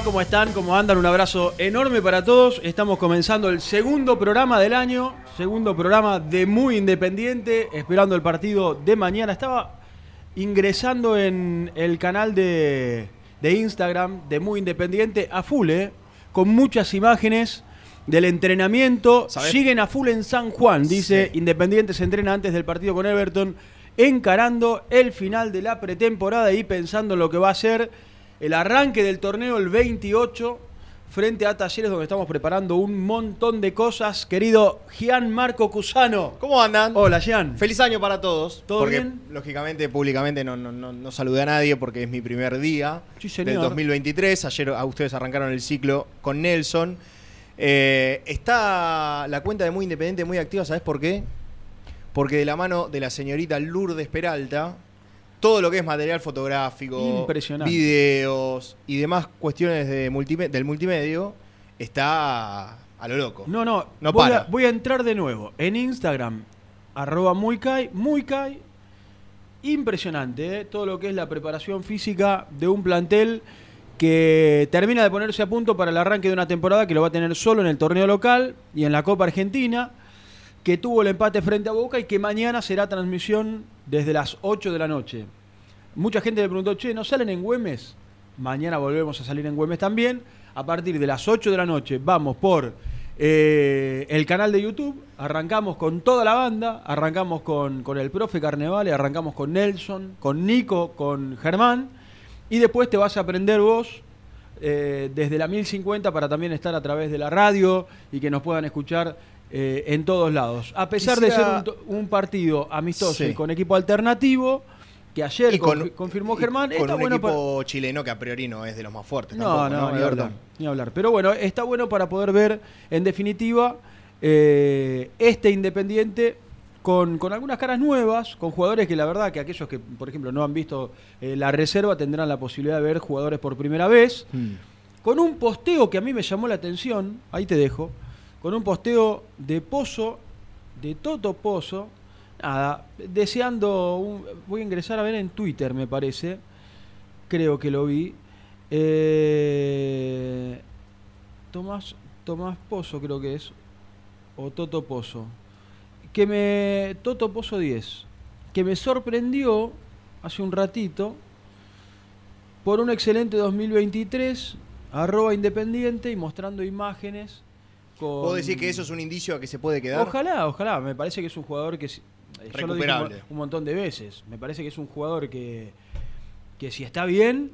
Va? ¿Cómo están? ¿Cómo andan? Un abrazo enorme para todos. Estamos comenzando el segundo programa del año, segundo programa de Muy Independiente, esperando el partido de mañana. Estaba ingresando en el canal de, de Instagram de Muy Independiente a full, ¿eh? con muchas imágenes del entrenamiento. Siguen a full en San Juan, dice Independiente se entrena antes del partido con Everton, encarando el final de la pretemporada y pensando en lo que va a ser el arranque del torneo el 28 frente a Talleres donde estamos preparando un montón de cosas. Querido Gian Marco Cusano. ¿Cómo andan? Hola, Gian. Feliz año para todos. ¿Todo porque, bien? lógicamente, públicamente no, no, no, no saludé a nadie porque es mi primer día Sí, del señor. 2023. Ayer a ustedes arrancaron el ciclo con Nelson. Eh, está la cuenta de Muy Independiente muy activa, ¿sabes por qué? Porque de la mano de la señorita Lourdes Peralta, todo lo que es material fotográfico, videos y demás cuestiones de multime- del multimedio está a lo loco. No, no, No voy, para. A, voy a entrar de nuevo en Instagram, arroba muycai, muycai. Impresionante, ¿eh? todo lo que es la preparación física de un plantel que termina de ponerse a punto para el arranque de una temporada que lo va a tener solo en el torneo local y en la Copa Argentina, que tuvo el empate frente a Boca y que mañana será transmisión desde las 8 de la noche. Mucha gente me preguntó, che, ¿no salen en Güemes? Mañana volvemos a salir en Güemes también. A partir de las 8 de la noche vamos por eh, el canal de YouTube. Arrancamos con toda la banda. Arrancamos con, con el profe Carnevale, arrancamos con Nelson, con Nico, con Germán. Y después te vas a aprender vos eh, desde la 1050 para también estar a través de la radio y que nos puedan escuchar eh, en todos lados. A pesar de ser un, partido amistoso Sí. y con equipo alternativo, que ayer con- confirmó y Germán, con está un bueno equipo chileno que a priori no es de los más fuertes. no, tampoco, no, ni hablar, ni hablar. Pero bueno, está bueno para poder ver, en definitiva, eh, este Independiente con, con algunas caras nuevas, con jugadores que la verdad que aquellos que, por ejemplo, no han visto eh, la reserva tendrán la posibilidad de ver jugadores por primera vez. Mm. con un posteo que a mí me llamó la atención, ahí te dejo, con un posteo de Pozo, de Toto Pozo, nada, deseando, voy a ingresar a ver en Twitter me parece, creo que lo vi, eh, Tomás, Tomás Pozo creo que es, o Toto Pozo, que me, Toto Pozo 10, que me sorprendió hace un ratito por un excelente 2023, arroba independiente y mostrando imágenes. Con... ¿Vos decís que eso es un indicio a que se puede quedar? Ojalá, ojalá. Me parece que es un jugador que. si- Yo lo dije un, un montón de veces. Me parece que es un jugador que, que si está bien,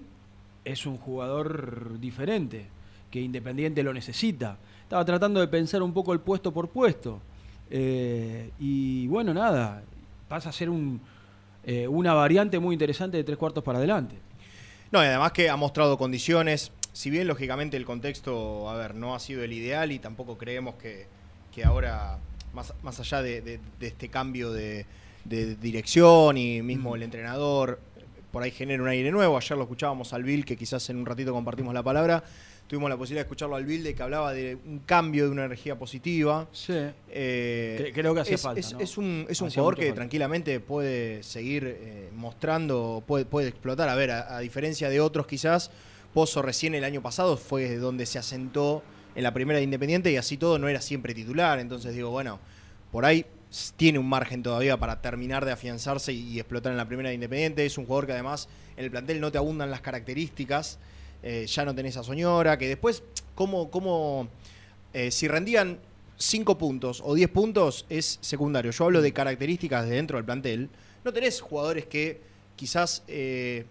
es un jugador diferente. Que Independiente lo necesita. Estaba tratando de pensar un poco el puesto por puesto. Eh, y bueno, nada. Pasa a ser un, eh, una variante muy interesante de tres cuartos para adelante. No, y además que ha mostrado condiciones. Si bien, lógicamente, el contexto, a ver, no ha sido el ideal y tampoco creemos que, que ahora, más, más allá de, de- de este cambio de, de dirección y mismo el entrenador, por ahí genera un aire nuevo. Ayer lo escuchábamos al Bill, que quizás en un ratito compartimos la palabra. Tuvimos la posibilidad de escucharlo al Bill, de que hablaba de un cambio de una energía positiva. Sí. Eh, Cre- creo que hacía es, falta, es- ¿no? es un, es un jugador que falta. tranquilamente puede seguir eh, mostrando, puede, puede explotar. A ver, a, a diferencia de otros quizás, Pozo recién el año pasado fue donde se asentó en la primera de Independiente y así todo no era siempre titular. Entonces digo, bueno, por ahí tiene un margen todavía para terminar de afianzarse y, y explotar en la primera de Independiente. Es un jugador que además en el plantel no te abundan las características. Eh, ya no tenés a Soñora, que después, ¿cómo, cómo eh, si rendían 5 puntos o 10 puntos es secundario. Yo hablo de características de dentro del plantel. No tenés jugadores que quizás eh,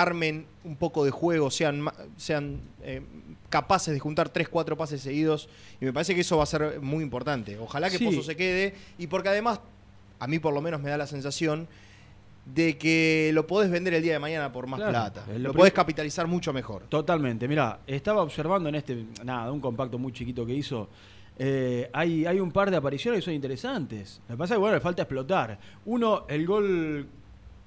armen un poco de juego, sean, sean eh, capaces de juntar 3, 4 pases seguidos. Y me parece que eso va a ser muy importante. Ojalá que Sí. Pozo se quede. Y porque además, a mí por lo menos me da la sensación de que lo podés vender el día de mañana por más Claro, plata. lo Lo podés capitalizar mucho mejor. Totalmente, mira, estaba observando en este, nada, un compacto muy chiquito que hizo. eh, hay, hay un par de apariciones que son interesantes. Lo que pasa es que, bueno, le falta explotar. Uno, el gol,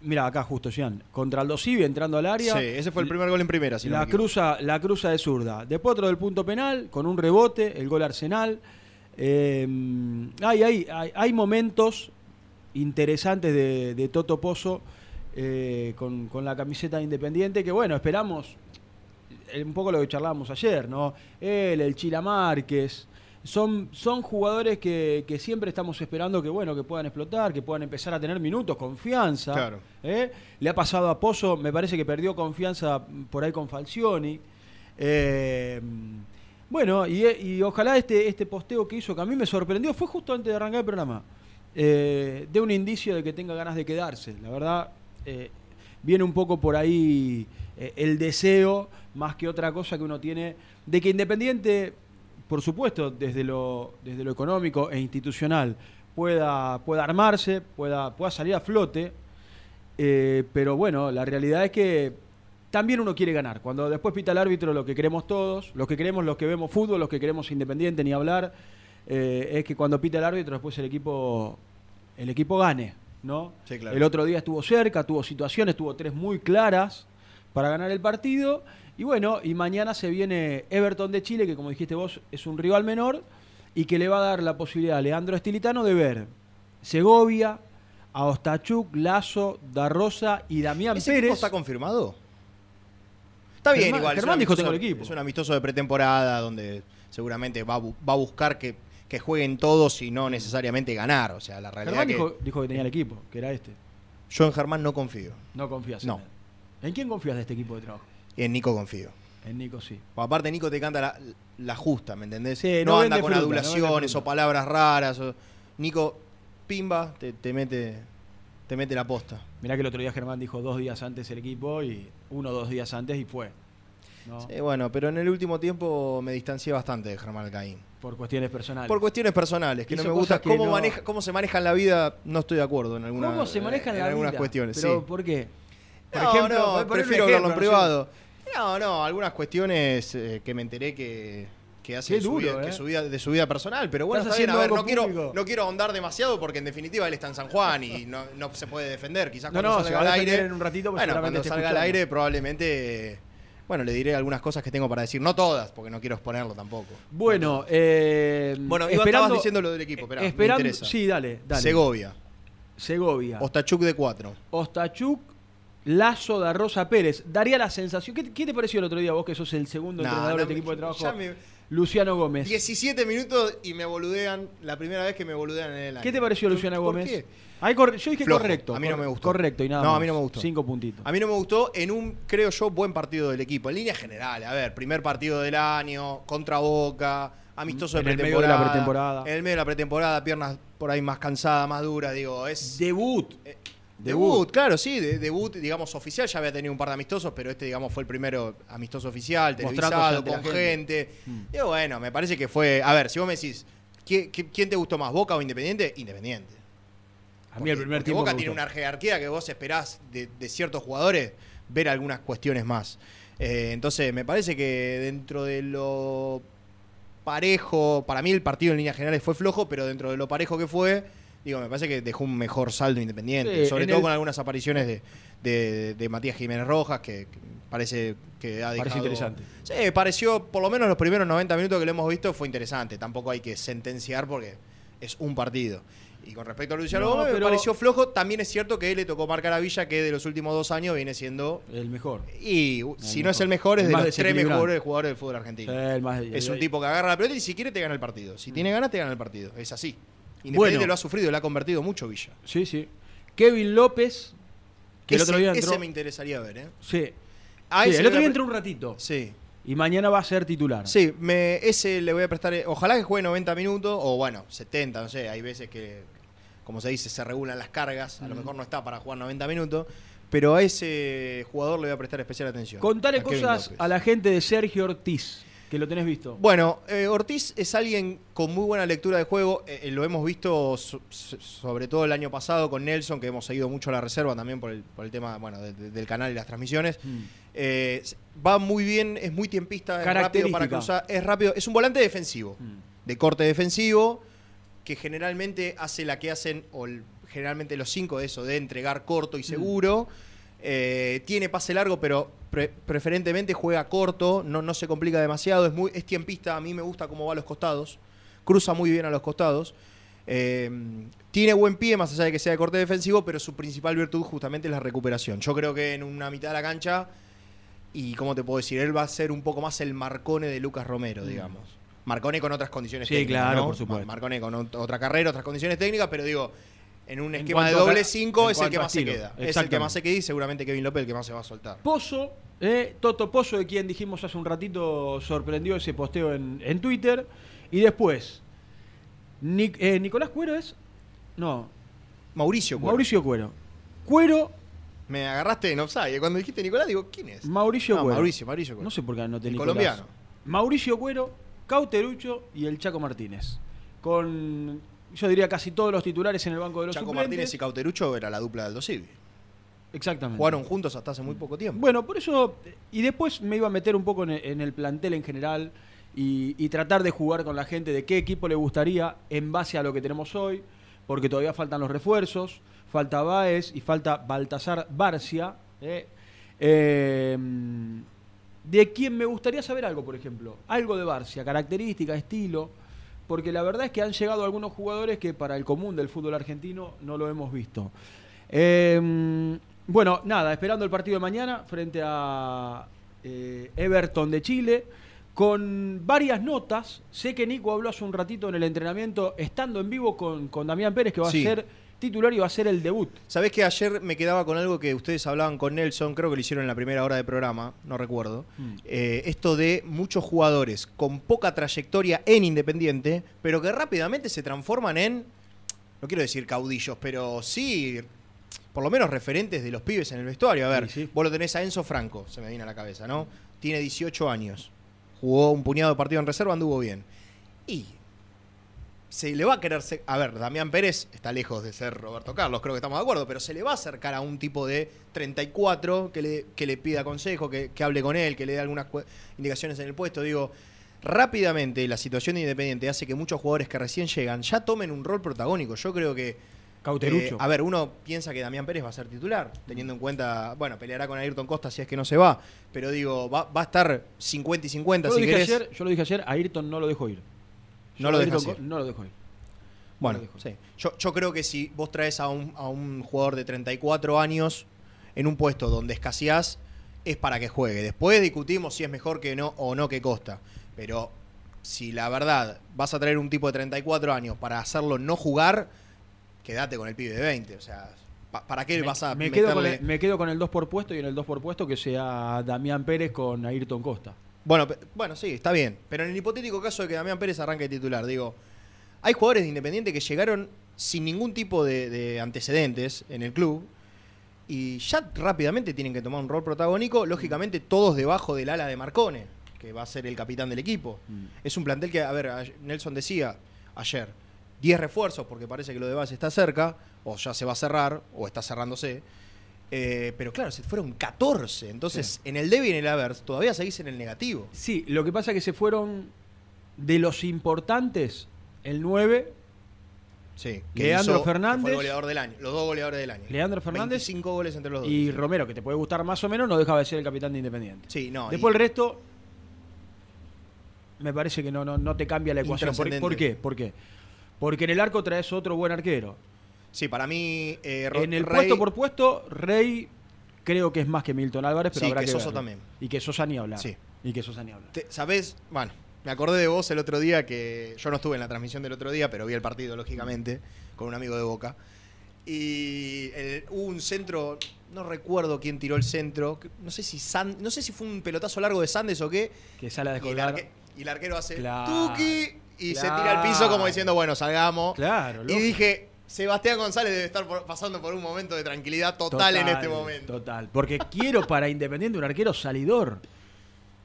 mira, acá justo, Jean, contra Aldo Civi entrando al área. Sí, ese fue el primer gol en primera. Si la cruza, la cruza de zurda. Después otro del punto penal, con un rebote, el gol Arsenal. Eh, hay, hay, hay, hay momentos interesantes de, de Toto Pozo eh, con, con la camiseta de independiente que bueno, esperamos eh, un poco lo que charlábamos ayer, ¿no? Él, el Chila Márquez. Son, son jugadores que, que siempre estamos esperando que bueno que puedan explotar, que puedan empezar a tener minutos, confianza. Claro. ¿eh? Le ha pasado a Pozo, me parece que perdió confianza por ahí con Falcioni. Eh, bueno, y, y ojalá este, este posteo que hizo, que a mí me sorprendió, fue justo antes de arrancar el programa, eh, de un indicio de que tenga ganas de quedarse. La verdad, eh, viene un poco por ahí el deseo, más que otra cosa que uno tiene, de que Independiente, por supuesto, desde lo, desde lo económico e institucional, pueda, pueda armarse, pueda, pueda salir a flote. Eh, pero bueno, la realidad es que también uno quiere ganar. Cuando después pita el árbitro, lo que queremos todos, los que queremos los que vemos fútbol, los que queremos independiente, ni hablar, eh, es que cuando pita el árbitro, después el equipo, el equipo gane. ¿no? Sí, claro. El otro día estuvo cerca, tuvo situaciones, tuvo tres muy claras para ganar el partido. Y bueno, y mañana se viene Everton de Chile, que como dijiste vos, es un rival menor, y que le va a dar la posibilidad a Leandro Estilitano de ver Segovia, a Ostachuk, Lazo, Darrosa y Damián ¿Ese equipo Pérez. está confirmado? Está bien, Germán- igual. Germán dijo, "Tengo el equipo". Es un amistoso de pretemporada donde seguramente va a, bu- va a buscar que, que jueguen todos y no necesariamente ganar. O sea, la realidad Germán que dijo, dijo que tenía el equipo, que era este. yo en Germán no confío. No confías No. en él. ¿En quién confías de este equipo de trabajo? Y en Nico confío. En Nico sí. Aparte Nico te canta la, la justa, ¿me entendés? Sí, no, no anda con fruta, adulaciones o palabras raras. o- Nico, pimba, te, te mete te mete la posta. Mirá que el otro día Germán dijo dos días antes el equipo y uno o dos días antes y fue. ¿no? Sí, bueno, pero en el último tiempo me distancié bastante de Germán Alcaín. Por cuestiones personales. Por cuestiones personales, que Hizo no me gusta. Cómo, no- maneja, cómo se maneja en la vida, no estoy de acuerdo en alguna, ¿Cómo se maneja en la algunas vida? cuestiones. Pero, sí. ¿Por qué? Por no, ejemplo, no, prefiero hablarlo en ejemplo, no sé. privado. No, no, algunas cuestiones eh, que me enteré que, que hace de, su duro, vida, ¿eh? que su vida- de su vida personal. Pero bueno, está bien, a ver, no quiero, no quiero ahondar demasiado porque en definitiva él está en San Juan y no, no se puede defender. Quizás No, cuando no, salga al aire. en un ratito, porque bueno, cuando salga al aire probablemente bueno, le diré algunas cosas que tengo para decir. No todas, porque no quiero exponerlo tampoco. Bueno, eh, Bueno, Iván, estabas diciendo lo del equipo, esperá, me esperando, interesa. sí, dale, dale. Segovia. Segovia. Ostachuk de 4. Ostachuk, Lazo da Rosa Pérez. Daría la sensación. ¿Qué, qué te pareció el otro día vos que sos el segundo entrenador no de este me- equipo de trabajo? me- Luciano Gómez. 17 minutos y me boludean. La primera vez que me boludean en el año. ¿Qué te pareció Luciano ¿Por Gómez? qué? Ahí cor- yo dije Flojo. correcto. A mí no me gustó. Correcto y nada No, a mí no me gustó. Cinco puntitos. A mí no me gustó en un, creo yo, buen partido del equipo. En línea general, a ver, primer partido del año, contra Boca, amistoso En de el medio de la pretemporada. pretemporada. En el medio de la pretemporada, piernas por ahí más cansadas, más duras, digo, es... Debut. Debut, claro, sí, de- debut, digamos, oficial. Ya había tenido un par de amistosos, pero este, digamos, fue el primero amistoso oficial, televisado, con gente. gente. Mm. Digo, bueno, me parece que fue. A ver, si vos me decís, ¿quién, quién te gustó más, Boca o Independiente? Independiente. A mí el primer tiempo Boca tiene una jerarquía que vos esperás de, de ciertos jugadores ver algunas cuestiones más. Eh, entonces, me parece que dentro de lo parejo, para mí el partido en líneas generales fue flojo, pero dentro de lo parejo que fue, digo, me parece que dejó un mejor saldo independiente. Sí, sobre todo el- con algunas apariciones de, de- de Matías Jiménez Rojas, que, que parece que ha dejado... Parece interesante. Sí, pareció, por lo menos los primeros 90 minutos que lo hemos visto, fue interesante. Tampoco hay que sentenciar porque es un partido. Y con respecto a Luciano No, Gómez, me pareció flojo. También es cierto que le tocó marcar a Villa, que de los últimos dos años viene siendo. El mejor. Y si no es el mejor, es El de los tres mejores jugadores del fútbol argentino. Sí, el más- es un tipo que agarra la pelota y si quiere te gana el partido. Si tiene ganas, te gana el partido. Es así. Independiente Bueno. lo ha sufrido, le ha convertido mucho Villa. Sí, sí. Kevin López, que el ese, otro día ese entró. me interesaría ver, ¿eh? Sí. Ese el otro día entró un ratito. Sí. Y mañana va a ser titular. Sí, me, ese le voy a prestar. eh, Ojalá que juegue 90 minutos, o bueno, 70, no sé. Hay veces que, como se dice, se regulan las cargas. A lo Mm. mejor no está para jugar 90 minutos. Pero a ese jugador le voy a prestar especial atención. Contale a cosas a la gente de Sergio Ortiz, que lo tenés visto. Bueno, eh, Ortiz es alguien con muy buena lectura de juego. eh, eh, lo hemos visto so- so- sobre todo el año pasado con Nelson, que hemos seguido mucho la reserva también por el, por el tema bueno, de- de- del canal y las transmisiones. Mm. Eh, va muy bien, es muy tiempista, es rápido para cruzar, es rápido, es un volante defensivo, Mm. de corte defensivo, que generalmente hace la que hacen, o el- generalmente los cinco de eso, de entregar corto Mm. y seguro. Eh, tiene pase largo, pero pre- preferentemente juega corto, no, no se complica demasiado, es, muy, es tiempista, a mí me gusta cómo va a los costados, cruza muy bien a los costados. Eh, tiene buen pie, más allá de que sea de corte defensivo, pero su principal virtud justamente es la recuperación. Yo creo que en una mitad de la cancha, y cómo te puedo decir, él va a ser un poco más el Marcone de Lucas Romero, digamos. Marcone con otras condiciones Mm. Sí, técnicas. claro, ¿no? por supuesto. Marcone con ot- otra carrera, otras condiciones técnicas, pero digo, en un En esquema de doble ca- 5 en es el que más se queda. Es el que más se queda y seguramente Kevin López el que más se va a soltar. Pozo, eh, Toto Pozo, de quien dijimos hace un ratito, sorprendió ese posteo en, en Twitter. Y después, Nic- eh, Nicolás Cuero es. No, Mauricio Cuero. Mauricio Cuero. Cuero, Me agarraste en offside. Cuando dijiste Nicolás, digo, ¿quién es? Mauricio No, Cuero. Mauricio, Mauricio Cuero. No sé por qué anoté El Nicolás. colombiano. Mauricio Cuero, Cauterucho y el Chaco Martínez. Con, yo diría, casi todos los titulares en el banco de los Chaco suplentes. Martínez y Cauterucho era la dupla del Dosivi. Exactamente. Jugaron juntos hasta hace muy poco tiempo. Bueno, por eso. Y después me iba a meter un poco en el, en el plantel en general y, y tratar de jugar con la gente de qué equipo le gustaría en base a lo que tenemos hoy, porque todavía faltan los refuerzos, falta Baez y falta Baltasar Barcia. ¿eh? Eh, de quien me gustaría saber algo, por ejemplo. Algo de Barcia, característica, estilo. Porque la verdad es que han llegado algunos jugadores que para el común del fútbol argentino no lo hemos visto. Eh, bueno, nada, esperando el partido de mañana frente a eh, Everton de Chile, con varias notas. Sé que Nico habló hace un ratito en el entrenamiento, estando en vivo con, con Damián Pérez, que va Sí. a ser titular y va a ser el debut. Sabés que ayer me quedaba con algo que ustedes hablaban con Nelson, creo que lo hicieron en la primera hora de programa, no recuerdo. Mm. Eh, esto de muchos jugadores con poca trayectoria en Independiente, pero que rápidamente se transforman en, no quiero decir caudillos, pero sí, por lo menos referentes de los pibes en el vestuario. A ver, Sí, sí. vos lo tenés a Enzo Franco, se me viene a la cabeza, ¿no? Tiene 18 años, jugó un puñado de partido en reserva, anduvo bien. Y se le va a querer. A ver, Damián Pérez está lejos de ser Roberto Carlos, creo que estamos de acuerdo, pero se le va a acercar a un tipo de 34 que le, que le pida consejo, que, que hable con él, que le dé algunas indicaciones en el puesto. Digo, rápidamente la situación de Independiente hace que muchos jugadores que recién llegan ya tomen un rol protagónico. Yo creo que. Cauterucho. Eh, a ver, uno piensa que Damián Pérez va a ser titular, teniendo en cuenta, bueno, peleará con Ayrton Costa si es que no se va, pero digo, va, va a estar 50 y 50 yo, lo dije querés. ayer, yo lo dije ayer, a Ayrton no lo dejo ir. No lo dejas No dejo ir. Bueno, No lo dejo. sí. Yo, yo creo que si vos traes a un, a un jugador de 34 años en un puesto donde escaseás, es para que juegue. Después discutimos si es mejor que no o no que Costa. Pero si la verdad vas a traer un tipo de 34 años para hacerlo no jugar, quédate con el pibe de 20. O sea, pa- ¿para qué Me, vas a me quedo con el, me quedo con el 2 por puesto y en el 2 por puesto que sea Damián Pérez con Ayrton Costa. Bueno, bueno, sí, está bien. Pero en el hipotético caso de que Damián Pérez arranque de titular, digo, hay jugadores de Independiente que llegaron sin ningún tipo de, de antecedentes en el club y ya rápidamente tienen que tomar un rol protagónico, lógicamente todos debajo del ala de Marcone, que va a ser el capitán del equipo. Es un plantel que, a ver, Nelson decía ayer, 10 refuerzos porque parece que lo de base está cerca, o ya se va a cerrar, o está cerrándose. Eh, pero claro, se fueron 14. Entonces, en el debe y en el haber, todavía seguís en el negativo. Sí, lo que pasa es que se fueron de los importantes, el 9, Sí. Leandro hizo- que Fernández. Fue el goleador del año. Los dos goleadores del año. Leandro Fernández 25 goles entre los dos. y Romero, que te puede gustar más o menos, no dejaba de ser el capitán de Independiente. Sí, no. Después y- el resto, me parece que no, no, no te cambia la ecuación. ¿Por, por qué? ¿Por qué? Porque en el arco traes otro buen arquero. Sí, para mí. eh, En el Rey- puesto por puesto, Rey creo que es más que Milton Álvarez, pero Sí, habrá que que, Sosa verlo. también. Y que Sosa ni hablar. Sí. Y que Sosa ni hablar. ¿Sabés? Bueno, me acordé de vos el otro día que yo no estuve en la transmisión del otro día, pero vi el partido, lógicamente, con un amigo de Boca. Y el- hubo un centro, no recuerdo quién tiró el centro, no sé si San- no sé si fue un pelotazo largo de Sandes o qué, Que sale a y el, descolgar. arque- y el arquero hace Claro, tuki y se tira al piso como diciendo, bueno, salgamos. Claro, Y lógico. dije, Sebastián González debe estar por- pasando por un momento de tranquilidad total, en este momento. Total. Porque quiero para Independiente un arquero salidor.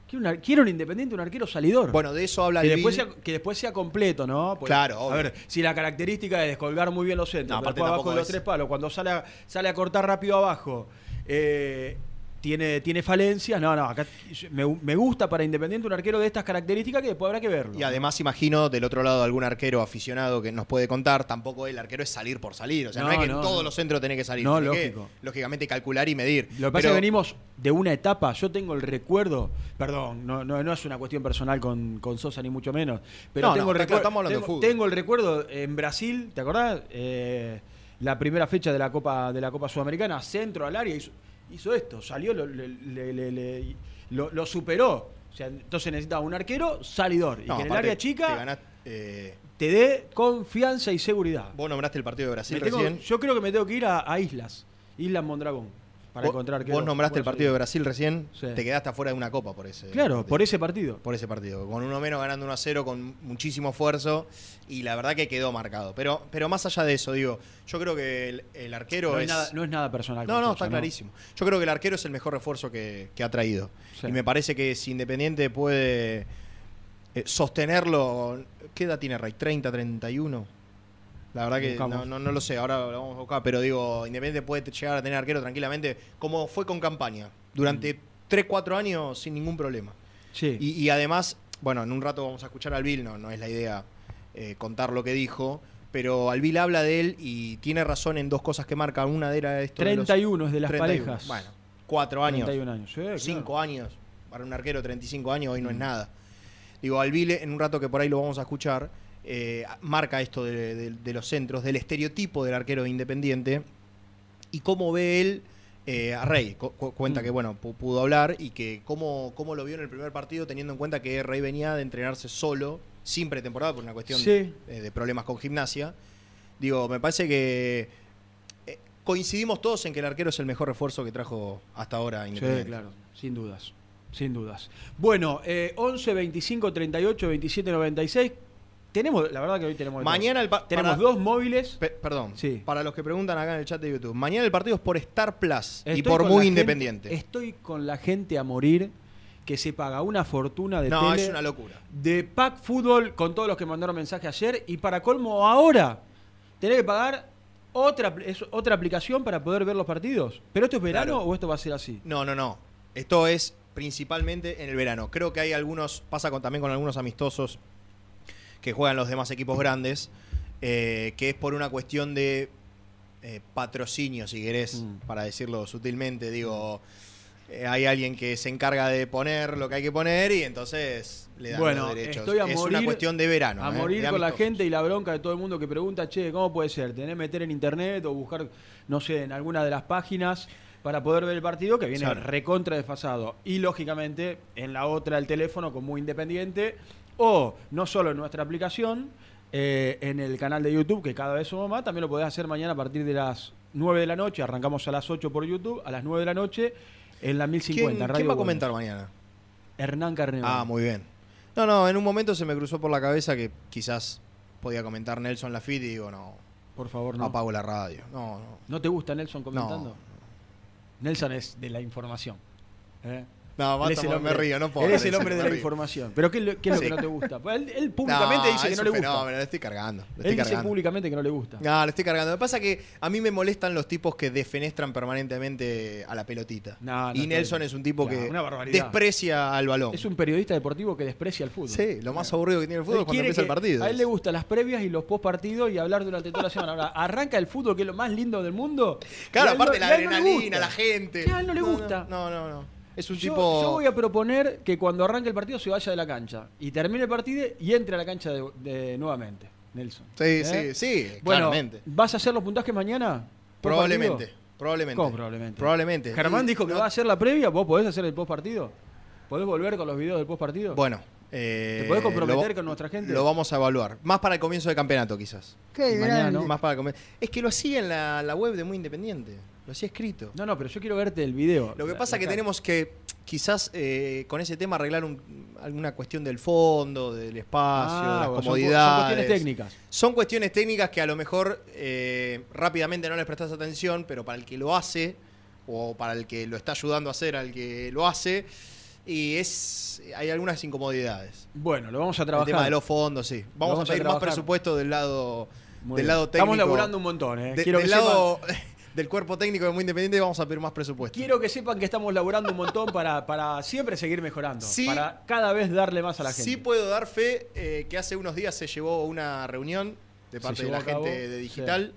Quiero, un ar- quiero un Independiente un arquero salidor. Bueno, de eso habla que el después, sea, que después sea completo, ¿no? Porque, Claro, A obvio. ver, si la característica es descolgar muy bien los centros, No, aparte abajo de los es- tres palos, cuando sale a, sale a cortar rápido abajo, eh, tiene, tiene falencias. No, no, acá me, me gusta para Independiente un arquero de estas características que después habrá que verlo. Y además imagino del otro lado algún arquero aficionado que nos puede contar, tampoco el arquero es salir por salir, o sea, no, No, es que no, en todos no. los centros tenés que salir, No, tenés que, lógico. lógicamente calcular y medir. Lo que pasa es que venimos de una etapa, yo tengo el recuerdo, perdón, no, no, no es una cuestión personal con, con Sosa ni mucho menos, pero tengo, el claro, recuerdo, tengo, fútbol. tengo el recuerdo en Brasil, ¿te acordás? Eh, la primera fecha de la Copa de la Copa Sudamericana, centro al área, hizo, hizo esto, salió, lo, le- le- le- le- lo- lo superó. O sea, entonces necesitaba un arquero salidor y que en el área chica te ganás, eh, te dé confianza y seguridad. vos nombraste el partido de Brasil tengo- recién. yo creo que me tengo que ir a, a Islas, Islas Mondragón, para vos, encontrar vos nombraste el partido de Brasil recién, Sí. te quedaste afuera de una copa por ese Claro, partido. por ese partido. por ese partido. Con uno menos ganando 1 a 0 con muchísimo esfuerzo y la verdad que quedó marcado. Pero, pero más allá de eso, digo, yo creo que el, el arquero No es, nada, no es nada personal. No, no, está clarísimo. Yo creo que el arquero es el mejor refuerzo que, que ha traído. Sí. Y me parece que si Independiente puede eh, sostenerlo. ¿Qué edad tiene Rey? ¿30, 31? La verdad que no, no, no lo sé, ahora lo vamos a buscar, pero digo, Independiente puede llegar a tener arquero tranquilamente, como fue con campaña, durante 3, 4 años sin ningún problema. Sí. Y, y además, bueno, en un rato vamos a escuchar al Bill, no, no es la idea eh, contar lo que dijo, pero al Bill habla de él y tiene razón en dos cosas que marca. Una de era esto. de los 31 es de las 31. parejas. Bueno, cuatro años, 31 años. sí, claro. cinco años. Para un arquero 35 años hoy no Mm. es nada. Digo, al Bill, en un rato que por ahí lo vamos a escuchar, eh, marca esto de, de- de los centros, del estereotipo del arquero independiente y cómo ve él eh, a Rey. Cu- cu- cuenta Mm. que, bueno, pu- pudo hablar y que cómo, cómo lo vio en el primer partido, teniendo en cuenta que Rey venía de entrenarse solo, sin pretemporada, por una cuestión Sí. eh, de problemas con gimnasia. Digo, me parece que coincidimos todos en que el arquero es el mejor refuerzo que trajo hasta ahora Sí, Independiente. claro, sin dudas. Sin dudas. Bueno, eh, 11, 25, 38, 27, 96. Tenemos, la verdad que hoy tenemos. Mañana el tenemos para- dos móviles. Pe- perdón, Sí. para los que preguntan acá en el chat de YouTube, mañana el partido es por Star Plus y por muy gente- independiente. estoy con la gente a morir que se paga una fortuna de no, tele, es una locura. de Pack Fútbol con todos los que mandaron mensaje ayer y para colmo ahora tenés que pagar otra, es otra aplicación para poder ver los partidos. ¿Pero esto es verano Claro. o esto va a ser así? No, no, no. Esto es principalmente en el verano. Creo que hay algunos, pasa con, también con algunos amistosos que juegan los demás equipos grandes, eh, que es por una cuestión de eh, patrocinio, si querés, Mm. para decirlo sutilmente. Digo, eh, hay alguien que se encarga de poner lo que hay que poner y entonces le dan Bueno, los derechos. estoy a es morir, una cuestión de verano. A morir con la gente y la bronca de todo el mundo que pregunta, che, ¿cómo puede ser? Tenés que meter en internet o buscar, no sé, en alguna de las páginas para poder ver el partido que viene Claro. recontra desfasado. Y lógicamente en la otra el teléfono como muy independiente o no solo en nuestra aplicación, eh, en el canal de YouTube, que cada vez somos más, también lo podés hacer mañana a partir de las 9 de la noche, arrancamos a las 8 por YouTube, a las 9 de la noche en la 1050. ¿Quién, Radio quién va a Buenos. comentar mañana? Hernán Carnevale. Ah, muy bien. No, no, en un momento se me cruzó por la cabeza que quizás podía comentar Nelson Lafitte y digo, no, Por favor, no. apago la radio. No, no. ¿No te gusta Nelson comentando? No. Nelson es de la información. ¿eh? No, basta, el me hombre- río, no puedo. Él es hablar el hombre de me la río. información. ¿Pero qué, es lo- qué es lo que no te gusta? Pues él, él públicamente No, dice que no le gusta. fenómeno, lo estoy cargando. Estoy Él dice públicamente que no le gusta. No, lo estoy cargando. Lo que pasa es que a mí me molestan los tipos que defenestran permanentemente a la pelotita. No, no y Nelson es un tipo No, que desprecia al balón. Es un periodista deportivo que desprecia el fútbol. Sí, lo más aburrido que tiene el fútbol es cuando empieza el partido. A él le gustan las previas y los post partidos y hablar durante toda la semana. Ahora, arranca el fútbol, que es lo más lindo del mundo. Claro, aparte no- la no le adrenalina, la gente. A él no le gusta. No, no, no. Es un Yo, tipo. yo voy a proponer que cuando arranque el partido se vaya de la cancha y termine el partido y entre a la cancha de, de- nuevamente, Nelson. Sí, ¿Eh? sí, sí, Bueno, claramente. ¿vas a hacer los puntajes mañana? ¿Por Probablemente. partido? Probablemente. ¿Cómo probablemente? Probablemente. Germán dijo que no- va a hacer la previa, ¿vos podés hacer el post partido? ¿Podés volver con los videos del post partido? Bueno. eh, ¿Te podés comprometer lo- con nuestra gente? Lo vamos a evaluar. Más para el comienzo de campeonato, quizás. Qué mañana no. Más para el comienzo. Es que lo hacía en la, la web de Muy Independiente. Lo hacía escrito. No, no, pero yo quiero verte el video. Lo que pasa es que tenemos que quizás eh, con ese tema arreglar un- alguna cuestión del fondo, del espacio, Ah, las bueno, son cu- comodidades. Son cuestiones técnicas. Son cuestiones técnicas que a lo mejor eh, rápidamente no les prestas atención, pero para el que lo hace, o para el que lo está ayudando a hacer al que lo hace, y es hay algunas incomodidades. Bueno, lo vamos a El trabajar. tema de los fondos, sí. Vamos, vamos a a pedir más trabajar. presupuesto del lado, Muy del bien. lado técnico. Estamos laburando un montón, ¿eh? de- quiero, del que lado del cuerpo técnico de Muy Independiente vamos a pedir más presupuesto. quiero que sepan que estamos laburando un montón para, para siempre seguir mejorando. Sí. Para cada vez darle más a la gente. Sí puedo dar fe eh, que hace unos días se llevó una reunión de parte de la gente de digital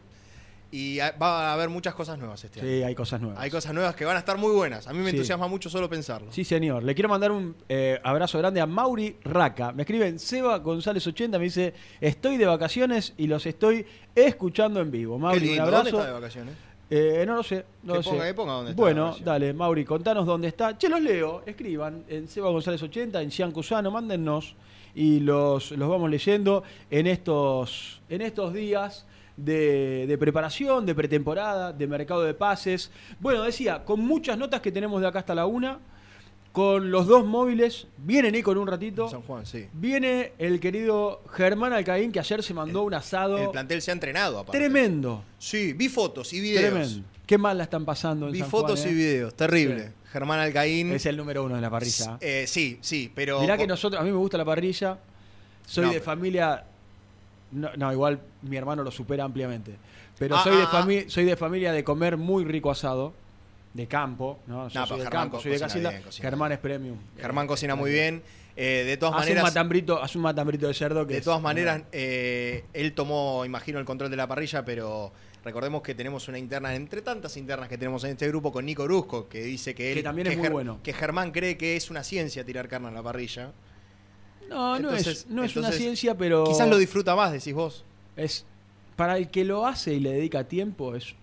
y va a haber muchas cosas nuevas este año. Sí, hay cosas nuevas. Hay cosas nuevas que van a estar muy buenas. A mí me Sí. entusiasma mucho solo pensarlo. Sí, señor. Le quiero mandar un eh, abrazo grande a Mauri Raca. Me escriben Seba González 80, me dice, estoy de vacaciones y los estoy escuchando en vivo. Mauri, un ¿Dónde abrazo. está de vacaciones? Eh, no lo sé, no Que lo ponga, sé. que ponga dónde está bueno, dale, Mauri, contanos dónde está. Che, los leo, escriban en Seba González 80, en Cian Cusano, mándennos y los, los vamos leyendo en estos, en estos días de, de preparación, de pretemporada, de mercado de pases. Bueno, decía, con muchas notas que tenemos de acá hasta la una, con los dos móviles, viene Nico en un ratito. San Juan, sí. Viene el querido Germán Alcaín, que ayer se mandó un asado El plantel se ha entrenado, aparte. tremendo. Sí, vi fotos y videos. Tremendo. Qué mal la están pasando en Vi San fotos Juan, y ¿eh? videos. Terrible. Sí. Germán Alcaín. Es el número uno de la parrilla. Eh, sí, sí, pero. Mirá que nosotros, a mí me gusta la parrilla. Soy No, de pero- familia. No, no, igual mi hermano lo supera ampliamente. Pero Ah, soy, de ah, ah. soy de familia de comer muy rico asado. De campo, ¿no? Yo No, soy de Germán campo, soy de Casilda. bien, Germán es premium. Germán Eh, cocina muy tranquilo. bien. Eh, de todas Hace maneras. un matambrito, hace un matambrito de cerdo que De es- todas maneras, eh, él tomó, imagino, el control de la parrilla, pero recordemos que tenemos una interna, entre tantas internas que tenemos en este grupo, con Nico Oruzco, que dice que él. Que también es muy bueno. Que Germán cree que es una ciencia tirar carne en la parrilla. No, no es, no es una ciencia, pero. Quizás lo disfruta más, decís vos. Es para el que lo hace y le dedica tiempo es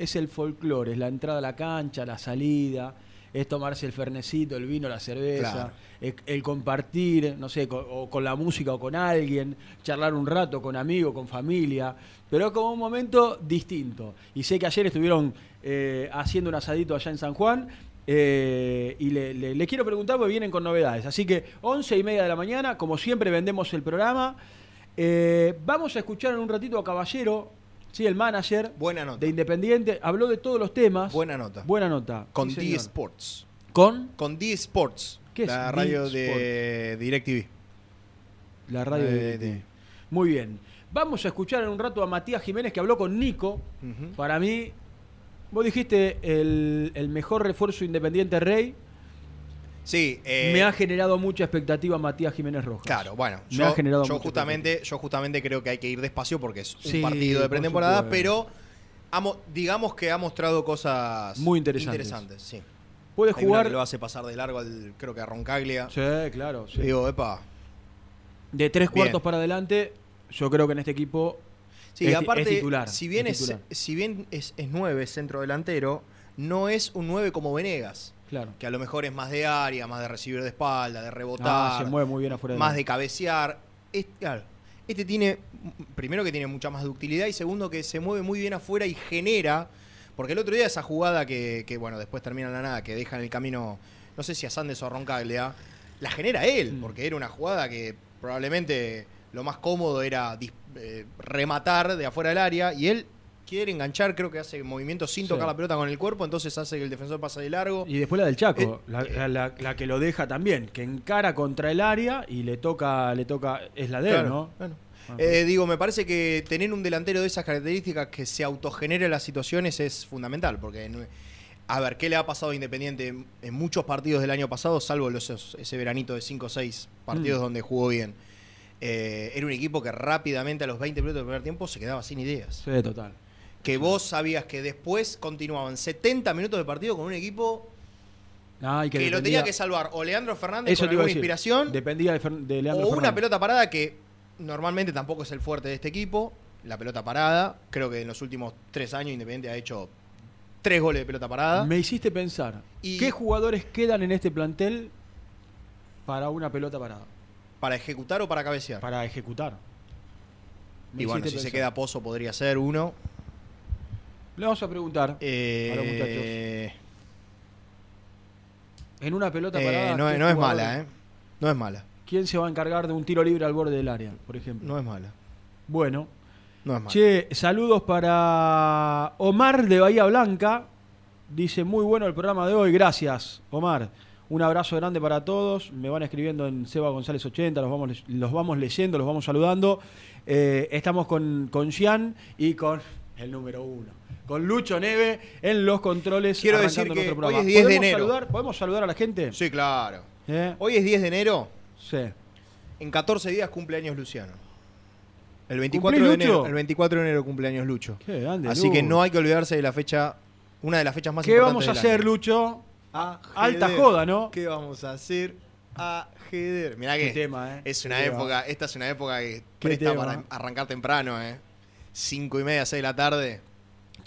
es el folclore, es la entrada a la cancha, la salida, es tomarse el fernecito, el vino, la cerveza, Claro. el, el compartir, no sé, con, o con la música o con alguien, charlar un rato con amigos, con familia, pero como un momento distinto. Y sé que ayer estuvieron eh, haciendo un asadito allá en San Juan. eh, y le, le- le quiero preguntar porque vienen con novedades. Así que 11 y media de la mañana, como siempre vendemos el programa. Eh, vamos a escuchar en un ratito a Caballero, sí, el manager Buena nota. de Independiente. Habló de todos los temas. Buena nota. Buena nota. Con Sí, D. Sports. Con Con D Sports. ¿Qué es la D radio de DirecTV. la radio de, de- Muy bien. Vamos a escuchar en un rato a Matías Jiménez que habló con Nico. Para mí, vos dijiste el, el mejor refuerzo independiente Rey. Sí, eh, Me ha generado mucha expectativa Matías Jiménez Rojas. Claro, bueno, Me yo, ha generado yo justamente, yo justamente creo que hay que ir despacio porque es un Sí, partido de por pretemporada, pero Amo- digamos que ha mostrado cosas Muy interesantes. interesantes, sí. Puede Hay jugar. que lo hace pasar de largo al, creo que a Roncaglia. Sí, claro. sí. Digo, epa. De tres Bien. cuartos para adelante, yo creo que en este equipo Sí, es, aparte, es titular. si bien, es es, titular. si bien es, es 9 centro delantero, no es un 9 como Venegas, Claro. que a lo mejor es más de área, más de recibir de espalda, de Ah, rebotar, se mueve muy bien afuera más la- de cabecear. Claro, este tiene, primero que tiene mucha más ductilidad y segundo que se mueve muy bien afuera y genera, porque el otro día esa jugada que, que, bueno, después termina en la nada, que deja en el camino, no sé si a Sandes o a Roncaglia, la genera él, Mm. porque era una jugada que probablemente lo más cómodo era eh, rematar de afuera del área y él quiere enganchar, creo que hace movimientos sin Sí. tocar la pelota con el cuerpo, entonces hace que el defensor pase de largo. Y después la del Chaco, Eh, la, la- la- la que lo deja también, que encara contra el área y le toca, le toca, es la de él, ¿no? claro. Ah, Eh, digo, me parece que tener un delantero de esas características que se autogenere las situaciones es fundamental, porque a ver, ¿qué le ha pasado a Independiente en, muchos partidos del año pasado, salvo los, ese veranito de 5 o 6 partidos Mm. donde jugó bien? Eh, era un equipo que rápidamente a los 20 minutos del primer tiempo se quedaba sin ideas. Sí, total. Que vos sabías que después continuaban 70 minutos de partido con un equipo Ah, que, lo tenía que salvar o Leandro Fernández Eso con alguna inspiración Dependía de, de Leandro o una Fernández. pelota parada que normalmente tampoco es el fuerte de este equipo. La pelota parada. Creo que en los últimos tres años Independiente ha hecho tres goles de pelota parada. Me hiciste pensar, Y- ¿qué jugadores quedan en este plantel para una pelota parada? ¿Para ejecutar o para cabecear? Para ejecutar. Me y bueno, si se queda Pozo podría ser uno. Le vamos a preguntar Eh, a los muchachos. En una pelota eh, parada. no, ¿qué no es mala, ¿eh? No es mala. ¿Quién se va a encargar de un tiro libre al borde del área, por ejemplo? No es mala. Bueno. No es mala. Che, saludos para Omar de Bahía Blanca. Dice, muy bueno el programa de hoy. Gracias, Omar. Un abrazo grande para todos. Me van escribiendo en Seba González 80, los vamos, los vamos leyendo, los vamos saludando. Eh, estamos con, con Gian y con el número uno. Con Lucho Neve en los controles. Quiero decir que nuestro hoy es 10 de ¿Podemos enero. Saludar, ¿Podemos saludar a la gente? Sí, claro. ¿Eh? Hoy es 10 de enero. Sí. En 14 días cumpleaños Luciano. El 24 ¿Cumplís, de enero, el 24 de enero cumpleaños Lucho. Qué grande, Así que no hay que olvidarse de la fecha, una de las fechas más ¿Qué importantes vamos a hacer. Lucho? Alta joda, ¿no? ¿Qué vamos a hacer? Ajedrez. Mirá Qué que tema, ¿eh? es una Qué época, esta es una época que Qué presta para arrancar temprano, ¿eh? Cinco y media, seis de la tarde.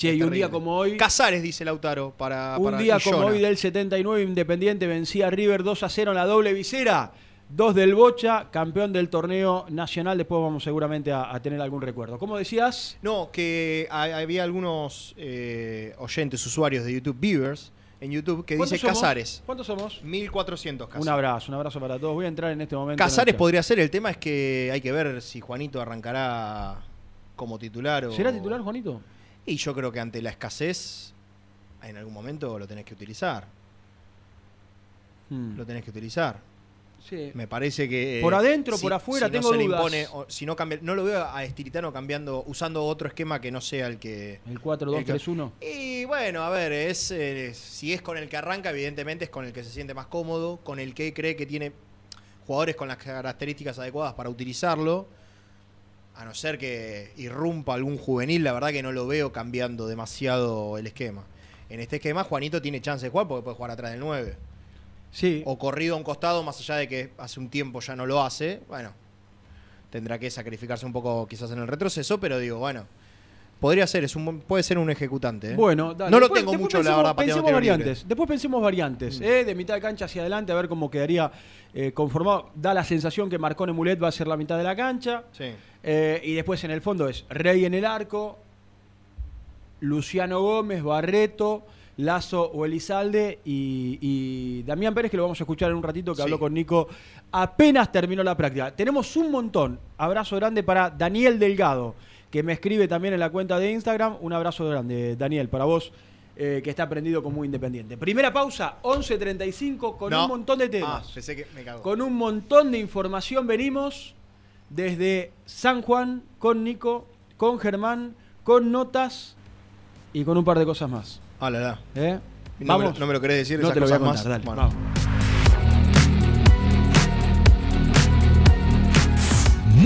Che, Es y un día como hoy. Casares, dice Lautaro, para Un para día Illona. como hoy del 79, Independiente vencía a River 2 a 0 en la doble visera. Dos del Bocha, campeón del torneo nacional. Después vamos seguramente a, a tener algún recuerdo. ¿Cómo decías? No, que ha- había algunos eh, oyentes, usuarios de YouTube, viewers, en YouTube, que ¿Cuántos dice somos? Casares. ¿Cuántos somos? 1400 Casares. Un abrazo, un abrazo para todos. Voy a entrar en este momento. en Casares podría ser, el tema es que hay que ver si Juanito arrancará como titular o... ¿Será titular, Juanito? Y yo creo que ante la escasez, en algún momento lo tenés que utilizar. Hmm. Lo tenés que utilizar. Sí. Me parece que... eh, Por adentro, por afuera, no tengo se le impone, o si no, cambia, no lo veo a Estilitano cambiando, usando otro esquema que no sea el que... El 4-2-3-1. Y bueno, a ver, es eh, si es con el que arranca, evidentemente es con el que se siente más cómodo, con el que cree que tiene jugadores con las características adecuadas para utilizarlo. A no ser que irrumpa algún juvenil, la verdad que no lo veo cambiando demasiado el esquema. En este esquema, Juanito tiene chance de jugar porque puede jugar atrás del 9. Sí. O corrido a un costado, más allá de que hace un tiempo ya no lo hace. Bueno, tendrá que sacrificarse un poco quizás en el retroceso, pero digo, bueno, podría ser, es un, puede ser un ejecutante. ¿eh? Bueno, dale. No lo Después- tengo después mucho, la verdad, Pensemos libre. variantes. Después pensemos variantes. Mm. ¿eh? De mitad de cancha hacia adelante, a ver cómo quedaría eh, conformado. Da la sensación que Marcone Mulet va a ser la mitad de la cancha. Sí. Y después en el fondo es Rey en el arco, Luciano Gómez, Barreto, Lazo o Elizalde y, y Damián Pérez, que lo vamos a escuchar en un ratito, que Sí. habló con Nico apenas terminó la práctica. Tenemos un montón. Abrazo grande para Daniel Delgado, que me escribe también en la cuenta de Instagram. Un abrazo grande, Daniel, para vos. eh, que está prendido como independiente. Primera pausa, 11.35, con No. un montón de temas. Ah, pensé que me cago. Con un montón de información venimos desde San Juan con Nico, con Germán, con notas y con un par de cosas más. Ah, la, la. ¿eh? No me lo- no me lo querés decir, No esas te lo voy a cosas contar, más. dale. Bueno.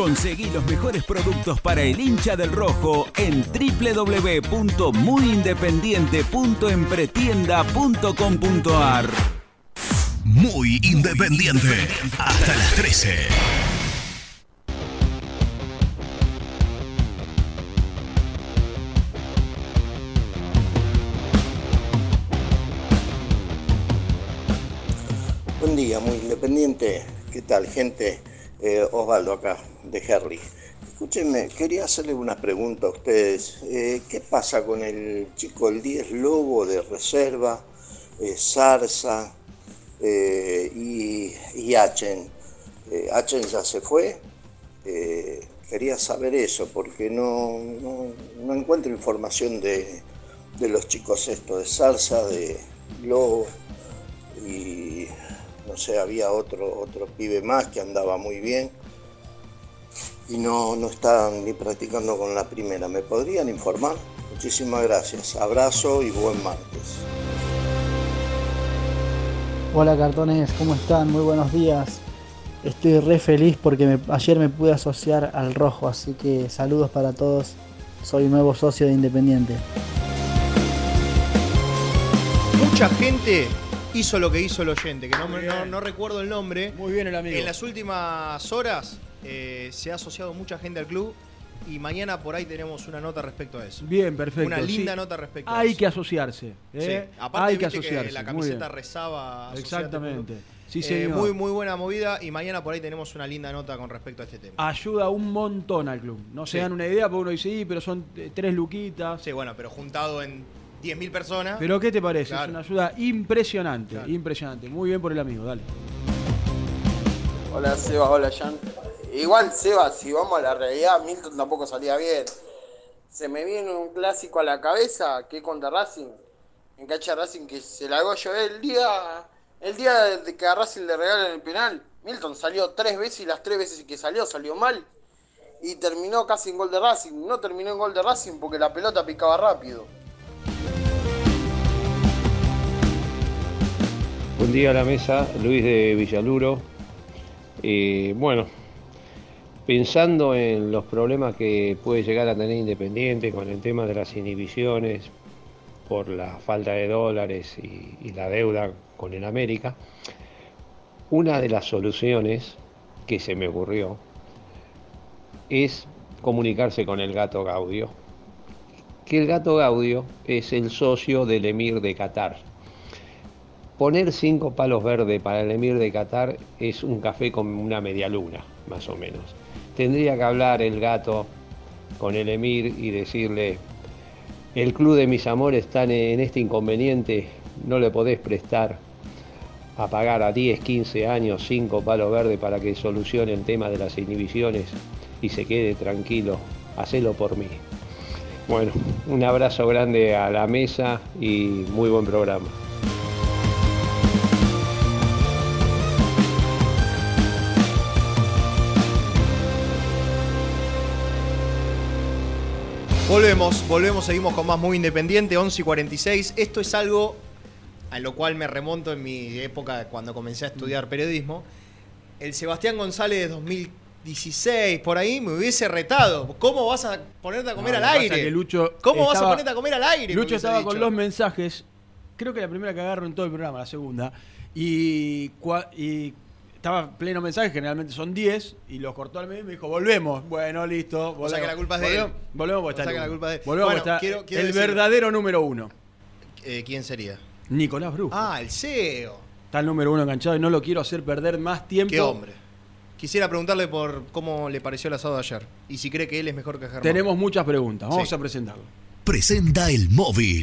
Conseguí los mejores productos para el hincha del rojo en www.muyindependiente.empretienda.com.ar. Muy independiente. Hasta las 13. Buen día, muy independiente. ¿Qué tal, gente? Eh, Osvaldo acá, de Herley. Escúchenme, quería hacerle una pregunta a ustedes. Eh, ¿Qué pasa con el chico, el 10 Lobo de reserva, eh, Zarza eh, y, y Achen? Achen ya se fue. Quería saber eso porque no, no, no encuentro información de, de los chicos estos, de Zarza, de Lobo y no sé, había otro, otro pibe más que andaba muy bien y no, no estaban ni practicando con la primera. ¿Me podrían informar? Muchísimas gracias. Abrazo y buen martes. Hola cartones, ¿cómo están? Muy buenos días. Estoy re feliz porque me- ayer me pude asociar al rojo, así que saludos para todos. Soy nuevo socio de Independiente. Mucha gente hizo lo que hizo el oyente, que no, me- no- no recuerdo el nombre. Muy bien el amigo. En las últimas horas eh, se ha asociado mucha gente al club y mañana por ahí tenemos una nota respecto a eso. Bien, perfecto. Una linda sí. nota respecto a Hay eso. que asociarse. ¿eh? Sí. Aparte, Hay que asociarse. la camiseta rezaba. Exactamente. Sí, Eh, muy, muy buena movida y mañana por ahí tenemos una linda nota con respecto a este tema. Ayuda un montón al club. No se dan una idea porque uno dice, sí, pero son eh, tres luquitas. Sí, bueno, pero juntado en 10.000 personas. Pero ¿qué te parece? Claro. Es una ayuda impresionante. Claro. Impresionante. Muy bien por el amigo, dale. Hola Seba, hola Jan. Igual Seba, si vamos a la realidad, Milton tampoco salía bien. Se me viene un clásico a la cabeza, que es contra Racing. En cancha Racing que se la hago yo el día, el día de que a Racing le regalan el penal. Milton salió tres veces y las tres veces que salió salió mal. Y terminó casi en gol de Racing. No terminó en gol de Racing porque la pelota picaba rápido. Buen día a la mesa, Luis de Villaluro. Eh, bueno, pensando en los problemas que puede llegar a tener Independiente con el tema de las inhibiciones por la falta de dólares y, y la deuda con el América, Una de las soluciones que se me ocurrió es comunicarse con el gato Gaudio, que el gato Gaudio es el socio del emir de Qatar. Poner cinco palos verdes para el emir de Qatar es un café con una media luna, más o menos. Tendría que hablar el gato con el emir y decirle, el club de mis amores está en este inconveniente, no le podés prestar a pagar a 10, 15 años cinco palos verdes para que solucione el tema de las inhibiciones y se quede tranquilo, hacelo por mí. Bueno, un abrazo grande a la mesa y muy buen programa. Volvemos, volvemos, seguimos con más Muy Independiente, 11 y 46. Esto es algo a lo cual me remonto en mi época cuando comencé a estudiar periodismo. El Sebastián González de 2016, por ahí, me hubiese retado. ¿Cómo vas a ponerte a comer No, al aire? es que Lucho ¿Cómo vas a ponerte a comer al aire? Lucho estaba con los mensajes, creo que la primera que agarro en todo el programa, la segunda, y estaba pleno mensaje, generalmente son 10, y los cortó al medio y me dijo, volvemos. Bueno, listo. Volvemos. O sea que la culpa es de él. Volvemos- Volvemos porque O sea está que el la culpa es de él. Volvemos Bueno, está quiero- quiero el decir- verdadero número uno. Eh, ¿Quién sería? Nicolás Brujo. Ah, el CEO. Está el número uno enganchado y no lo quiero hacer perder más tiempo. Qué hombre. Quisiera preguntarle por cómo le pareció el asado de ayer. Y si cree que él es mejor que Germán. Tenemos muchas preguntas, vamos Sí. a presentarlo. Presenta el móvil.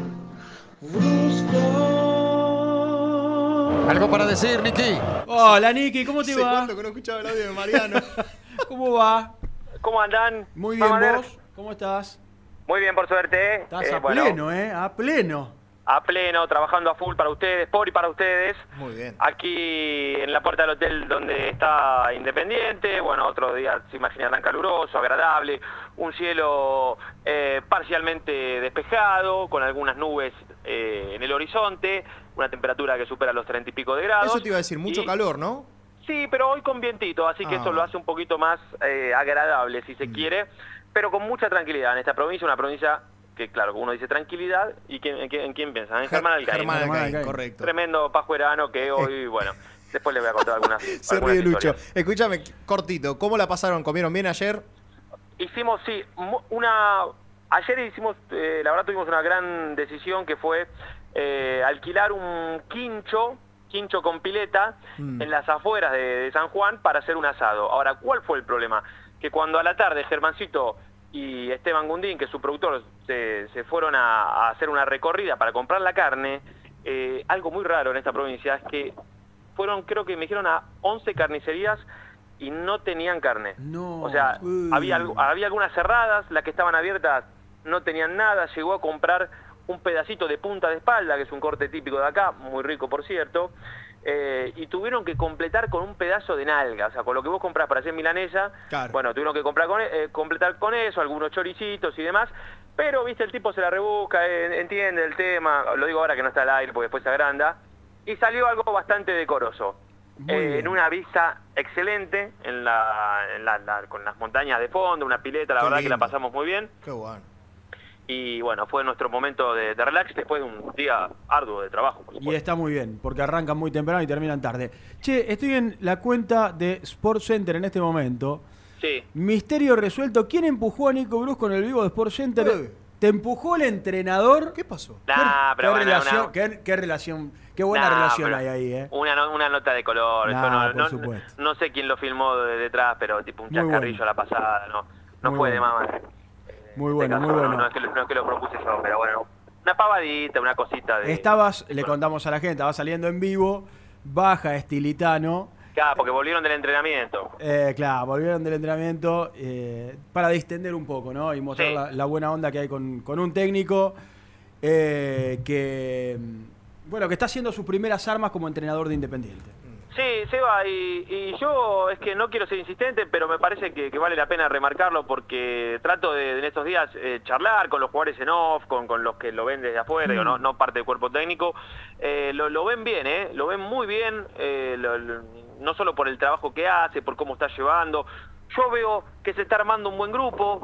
¿Algo para decir, Niki? Hola, Niki, ¿cómo te ¿Hace va? cuánto que no escuchaba el audio de Mariano? ¿Cómo va? ¿Cómo andan? Muy bien. ¿vos? ¿Cómo estás? Muy bien, por suerte. Estás Eh, a bueno, pleno, ¿eh? A pleno. A pleno, trabajando a full para ustedes, por y para ustedes. Muy bien. Aquí en la puerta del hotel donde está Independiente, bueno, otro día se imaginarán caluroso, agradable, un cielo eh, parcialmente despejado, con algunas nubes eh, en el horizonte, una temperatura que supera los 30 y pico de grados. Eso te iba a decir, mucho Y- calor, ¿no? Sí, pero hoy con vientito, así que Ah. esto lo hace un poquito más eh, agradable, si se Mm. quiere, pero con mucha tranquilidad en esta provincia, una provincia que, claro, uno dice tranquilidad, ¿y quién, en, quién, en quién piensa? En Ger- Germán Alcaín. Germán Alcaín, Alcaín. correcto. Tremendo pajuerano que hoy, bueno, después les voy a contar algunas, Se algunas ríe Lucho. historias. Escúchame, cortito, ¿cómo la pasaron? ¿Comieron bien ayer? Hicimos, sí, una... Ayer hicimos, eh, la verdad tuvimos una gran decisión que fue eh, alquilar un quincho, quincho con pileta, Mm. en las afueras de, de San Juan para hacer un asado. Ahora, ¿cuál fue el problema? Que cuando a la tarde Germancito y Esteban Gundín, que es su productor, se, se fueron a, a hacer una recorrida para comprar la carne, eh, algo muy raro en esta provincia es que fueron, creo que me dijeron, a 11 carnicerías y no tenían carne. No. O sea, había, había algunas cerradas, las que estaban abiertas no tenían nada, llegó a comprar un pedacito de punta de espalda, que es un corte típico de acá, muy rico por cierto, eh, y tuvieron que completar con un pedazo de nalga, o sea, con lo que vos compras para hacer milanesa, Claro. bueno, tuvieron que comprar con, eh, completar con eso, algunos choricitos y demás, pero, viste, el tipo se la rebusca, eh, entiende el tema, lo digo ahora que no está al aire porque después se agranda, y salió algo bastante decoroso. En una vista excelente, en la, en la- la- con las montañas de fondo, una pileta, la Qué verdad que la pasamos muy bien. Qué bueno. Y bueno, fue nuestro momento de, de relax después de un día arduo de trabajo. por Y está muy bien, porque arrancan muy temprano y terminan tarde. Che, estoy en la cuenta de Sport Center en este momento. Sí. Misterio resuelto. ¿Quién empujó a Nico Brus con el vivo de Sport Center? ¿Te empujó el entrenador? ¿Qué pasó? Nah, pero ¿Qué, bueno, relación, una- qué, qué relación, qué buena Nah, relación hay ahí, ¿eh? Una, no- una nota de color, Nah, no, por no- supuesto. no sé quién lo filmó de detrás, pero tipo un chascarrillo bueno. a la pasada, no, no Muy fue de mamá. Muy bueno, muy bueno. No, es que, lo- no es que lo propuse yo, pero bueno, una pavadita, una cosita de... Estabas, le contamos a la gente, estaba saliendo en vivo, baja Estilitano. Claro, porque volvieron del entrenamiento. Eh, claro, volvieron del entrenamiento eh, para distender un poco, ¿no? Y mostrar Sí. la, la buena onda que hay con, con un técnico eh, que, Bueno, que está haciendo sus primeras armas como entrenador de Independiente. Sí, Seba, y, y yo es que no quiero ser insistente, pero me parece que, que vale la pena remarcarlo porque trato de, en estos días eh, charlar con los jugadores en off, con, con los que lo ven desde afuera, Mm. digo, no, no parte del cuerpo técnico. Eh, lo, lo ven bien, ¿eh? Lo ven muy bien, eh, lo- lo- no solo por el trabajo que hace, por cómo está llevando. Yo veo que se está armando un buen grupo,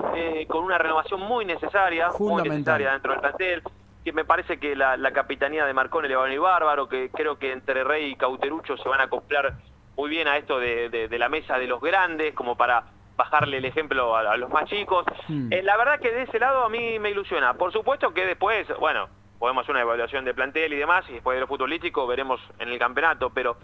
con una renovación muy necesaria, muy necesaria dentro del plantel que me parece que la, la capitanía de Marcone le va a venir bárbaro, que creo que entre Rey y Cauterucho se van a acoplar muy bien a esto de, de- de la mesa de los grandes, como para bajarle el ejemplo a, a los más chicos. Hmm. Eh, la verdad que de ese lado a mí me ilusiona. Por supuesto que después, bueno, podemos hacer una evaluación de plantel y demás, y después de lo futbolístico veremos en el campeonato, pero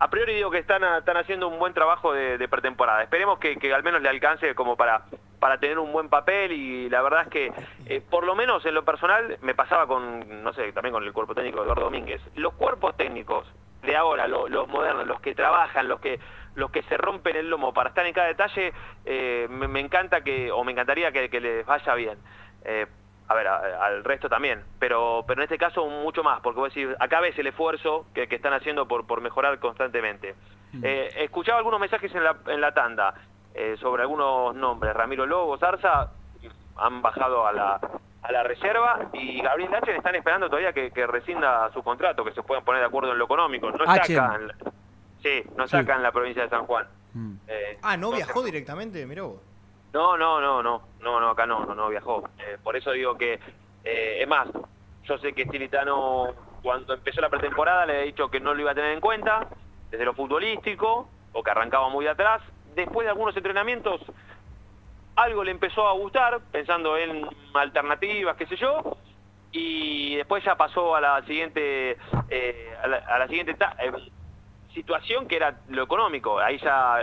a priori digo que están, están haciendo un buen trabajo de, pretemporada. Esperemos que, al menos le alcance como para, para tener un buen papel y la verdad es que, eh, por lo menos en lo personal, me pasaba con, no sé, también con el cuerpo técnico de Eduardo Domínguez. Los cuerpos técnicos de ahora, lo- los modernos, los que trabajan, los que los que se rompen el lomo para estar en cada detalle, eh, me, encanta que, o me encantaría que, que les vaya bien. Eh, a ver, a- al resto también, pero pero en este caso mucho más, porque voy a decir, acá ves el esfuerzo que, que están haciendo por, por mejorar constantemente. Eh, escuchaba algunos mensajes en la, en la tanda eh, sobre algunos nombres, Ramiro Lobo, Zarza, han bajado a la, a la reserva y Gabriel Lachen están esperando todavía que, que rescinda su contrato, que se puedan poner de acuerdo en lo económico. No está acá en la- sí, no está Sí. acá en la provincia de San Juan. Eh, Ah, ¿no viajó directamente? Mirá vos. No, no, no, no, no, no, acá no, no, no viajó. Eh, por eso digo que, eh, es más, yo sé que Stilitano cuando empezó la pretemporada le he dicho que no lo iba a tener en cuenta, desde lo futbolístico, o que arrancaba muy de atrás. Después de algunos entrenamientos, algo le empezó a gustar, pensando en alternativas, qué sé yo, y después ya pasó a la siguiente, eh, a, la, a la siguiente situación que era lo económico. Ahí ya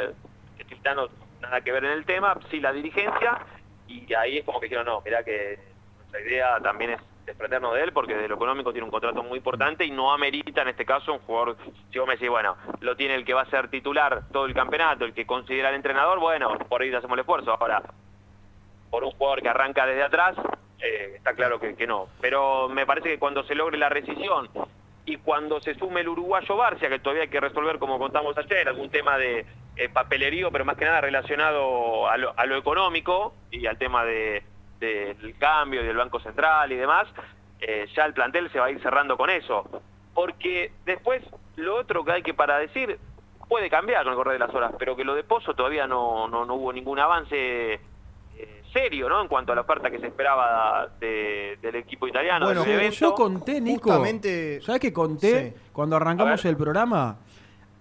Stilitano nada que ver en el tema, sí la dirigencia, y ahí es como que dijeron, no, mirá que nuestra idea también es desprendernos de él, porque de lo económico tiene un contrato muy importante y no amerita en este caso un jugador, si vos me decís, bueno, lo tiene el que va a ser titular todo el campeonato, el que considera el entrenador, bueno, por ahí hacemos el esfuerzo. Ahora, por un jugador que arranca desde atrás, eh, está claro que, que no. Pero me parece que cuando se logre la rescisión y cuando se sume el uruguayo Barcia, que todavía hay que resolver, como contamos ayer, algún tema de eh, papelerío, pero más que nada relacionado a lo, económico y al tema de, del cambio y del Banco Central y demás, eh, ya el plantel se va a ir cerrando con eso. Porque después, lo otro que hay que para decir, puede cambiar con el correr de las horas, pero que lo de Pozo todavía no, no, hubo ningún avance serio, ¿no? En cuanto a la oferta que se esperaba de- del equipo italiano. Bueno, del evento. yo conté, Nico. Justamente- ¿Sabes qué conté Sí. cuando arrancamos el programa?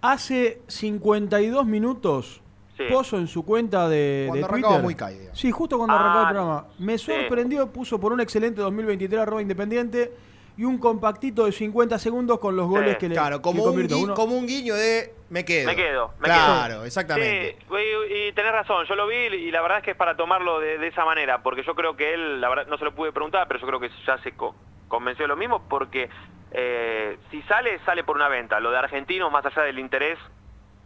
Hace 52 minutos, Sí. Pozo en su cuenta de, Cuando de arrancaba Twitter. muy caído. Sí, justo cuando Ah, arrancaba el programa. Me sí. sorprendió, puso por un excelente 2023 arroba independiente y un compactito de 50 segundos con los goles que le Claro, que como un, Uno- como un guiño de me quedo. Me quedo, me claro, quedo. exactamente. Sí, y, y tenés razón, yo lo vi y la verdad es que es para tomarlo de, de esa manera, porque yo creo que él, la verdad, no se lo pude preguntar, pero yo creo que ya se co- convenció de lo mismo, porque eh, si sale, sale por una venta. Lo de argentinos, más allá del interés,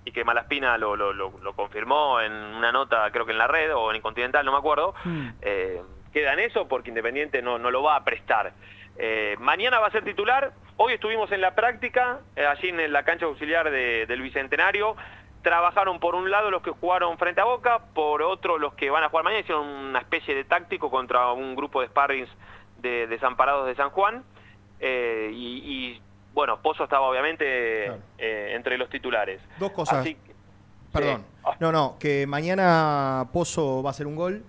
y que Malaspina lo, lo, lo, lo confirmó en una nota, creo que en la red o en el Continental, no me acuerdo, eh, queda en eso porque Independiente no, no lo va a prestar. Eh, mañana va a ser titular. Hoy estuvimos en la práctica, eh, allí en la cancha auxiliar de- del Bicentenario. Trabajaron por un lado los que jugaron frente a Boca, por otro los que van a jugar mañana. Hicieron una especie de táctico contra un grupo de sparrings de desamparados de San Juan. Eh, y, y, bueno, Pozo estaba obviamente entre los titulares. Dos cosas. Así Perdón. No, no, que mañana Pozo va a hacer un gol.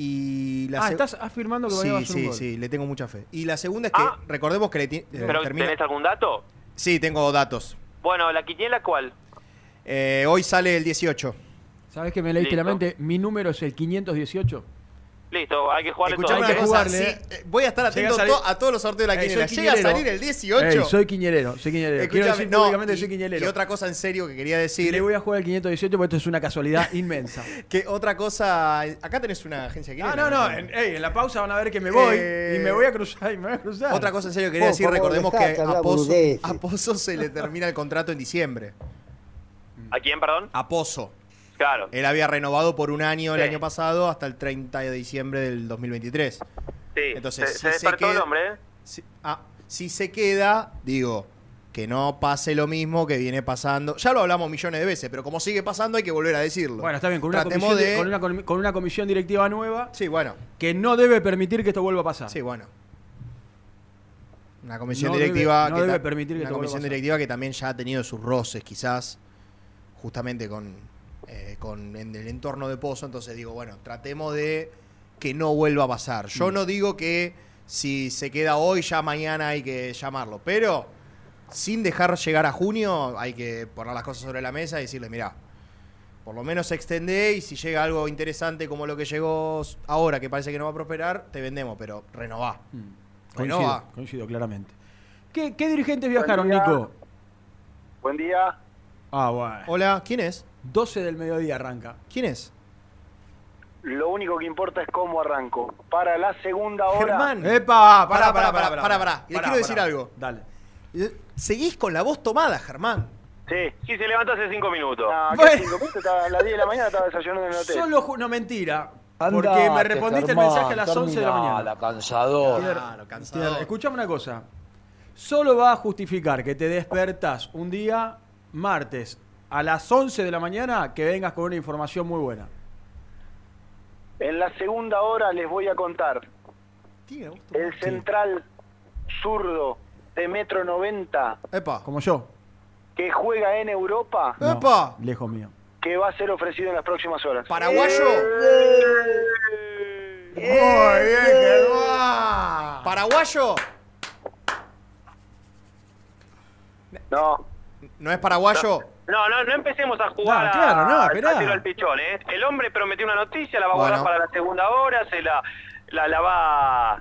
Y la Ah, estás afirmando que sí, va a hacer un sí, gol. sí, le tengo mucha fe. Y la segunda es que recordemos que le eh, ¿Pero termina- tenés algún dato? Sí, tengo datos. Bueno, ¿la quiniela cuál? Eh, hoy sale el 18. ¿Sabes que me leíste la mente? Mi número es el 518. Listo, hay que jugarle Escuchame todo. jugarle, sí, eh. eh, voy a estar atento a salir- to- a todos los sorteos de la Ey, quiniela. soy Llega a salir el 18. Ey, soy quiñerero, soy quiñerero. Quiero decir no, públicamente que y- soy quiñerero. Y otra cosa en serio que quería decir. le voy a jugar el 518 porque esto es una casualidad inmensa. Que otra cosa. Acá tenés una agencia de Ah, no, no, en, ey, en la pausa van a ver que me voy Eh, y me voy a cruzar y me voy a cruzar. Otra cosa en serio que quería decir, recordemos que a Pozo, a Pozo se le termina el contrato en diciembre. ¿A quién, perdón? A Pozo. Claro. Él había renovado por un año el año pasado hasta el 30 de diciembre del 2023. Sí, Entonces, se, si se despertó queda- el hombre, ¿eh? Sí, ah, Si se queda, digo, que no pase lo mismo que viene pasando. Ya lo hablamos millones de veces, pero como sigue pasando hay que volver a decirlo. Bueno, está bien, con una, Tratemos comisión, de- con, una, com- con una comisión directiva nueva Sí, bueno. que no debe permitir que esto vuelva a pasar. Sí, bueno. Una comisión No directiva debe- no que debe ta- permitir que una esto vuelva a comisión pasar. directiva que también ya ha tenido sus roces quizás justamente con eh, con en el entorno de Pozo, entonces digo, bueno, tratemos de que no vuelva a pasar. Yo Mm. no digo que si se queda hoy ya mañana hay que llamarlo, pero sin dejar llegar a junio hay que poner las cosas sobre la mesa y decirle, mira, por lo menos extendé y si llega algo interesante como lo que llegó ahora, que parece que no va a prosperar, te vendemos, pero renová. Coincido, Renová. coincido claramente. ¿Qué, qué dirigentes viajaron, día. Nico? Buen día. Ah, bueno. Hola, ¿quién es? 12 del mediodía arranca. ¿Quién es? Lo único que importa es cómo arranco. Para la segunda hora. Germán. ¡Epa! Pará, pará, pará, pará, pará. Y le quiero decir algo. Dale. Seguís con la voz tomada, Germán. Sí. Sí, se levantó hace cinco minutos. No, Bueno. ¿qué cinco minutos? Estaba- a las 10 de la mañana estaba desayunando en el hotel. Solo, no mentira. Andate, porque me respondiste Germán, el mensaje a las 11 de la mañana. terminala, cansador. Claro, cansador. Escuchame una cosa. Solo va a justificar que te despertas un día martes a las 11 de la mañana que vengas con una información muy buena. En la segunda hora les voy a contar. El central zurdo de metro 90 Epa. Como yo. que juega en Europa, No, Epa. Lejos mío. que va a ser ofrecido en las próximas horas. ¿Paraguayo? Muy bien, Germán. ¿Paraguayo? No. ¿No es paraguayo? No, no, no empecemos a jugar No, claro, no, a- esperá. a tiro al pichón, ¿eh? El hombre prometió una noticia, la va a guardar Bueno. para la segunda hora, se la, la, la va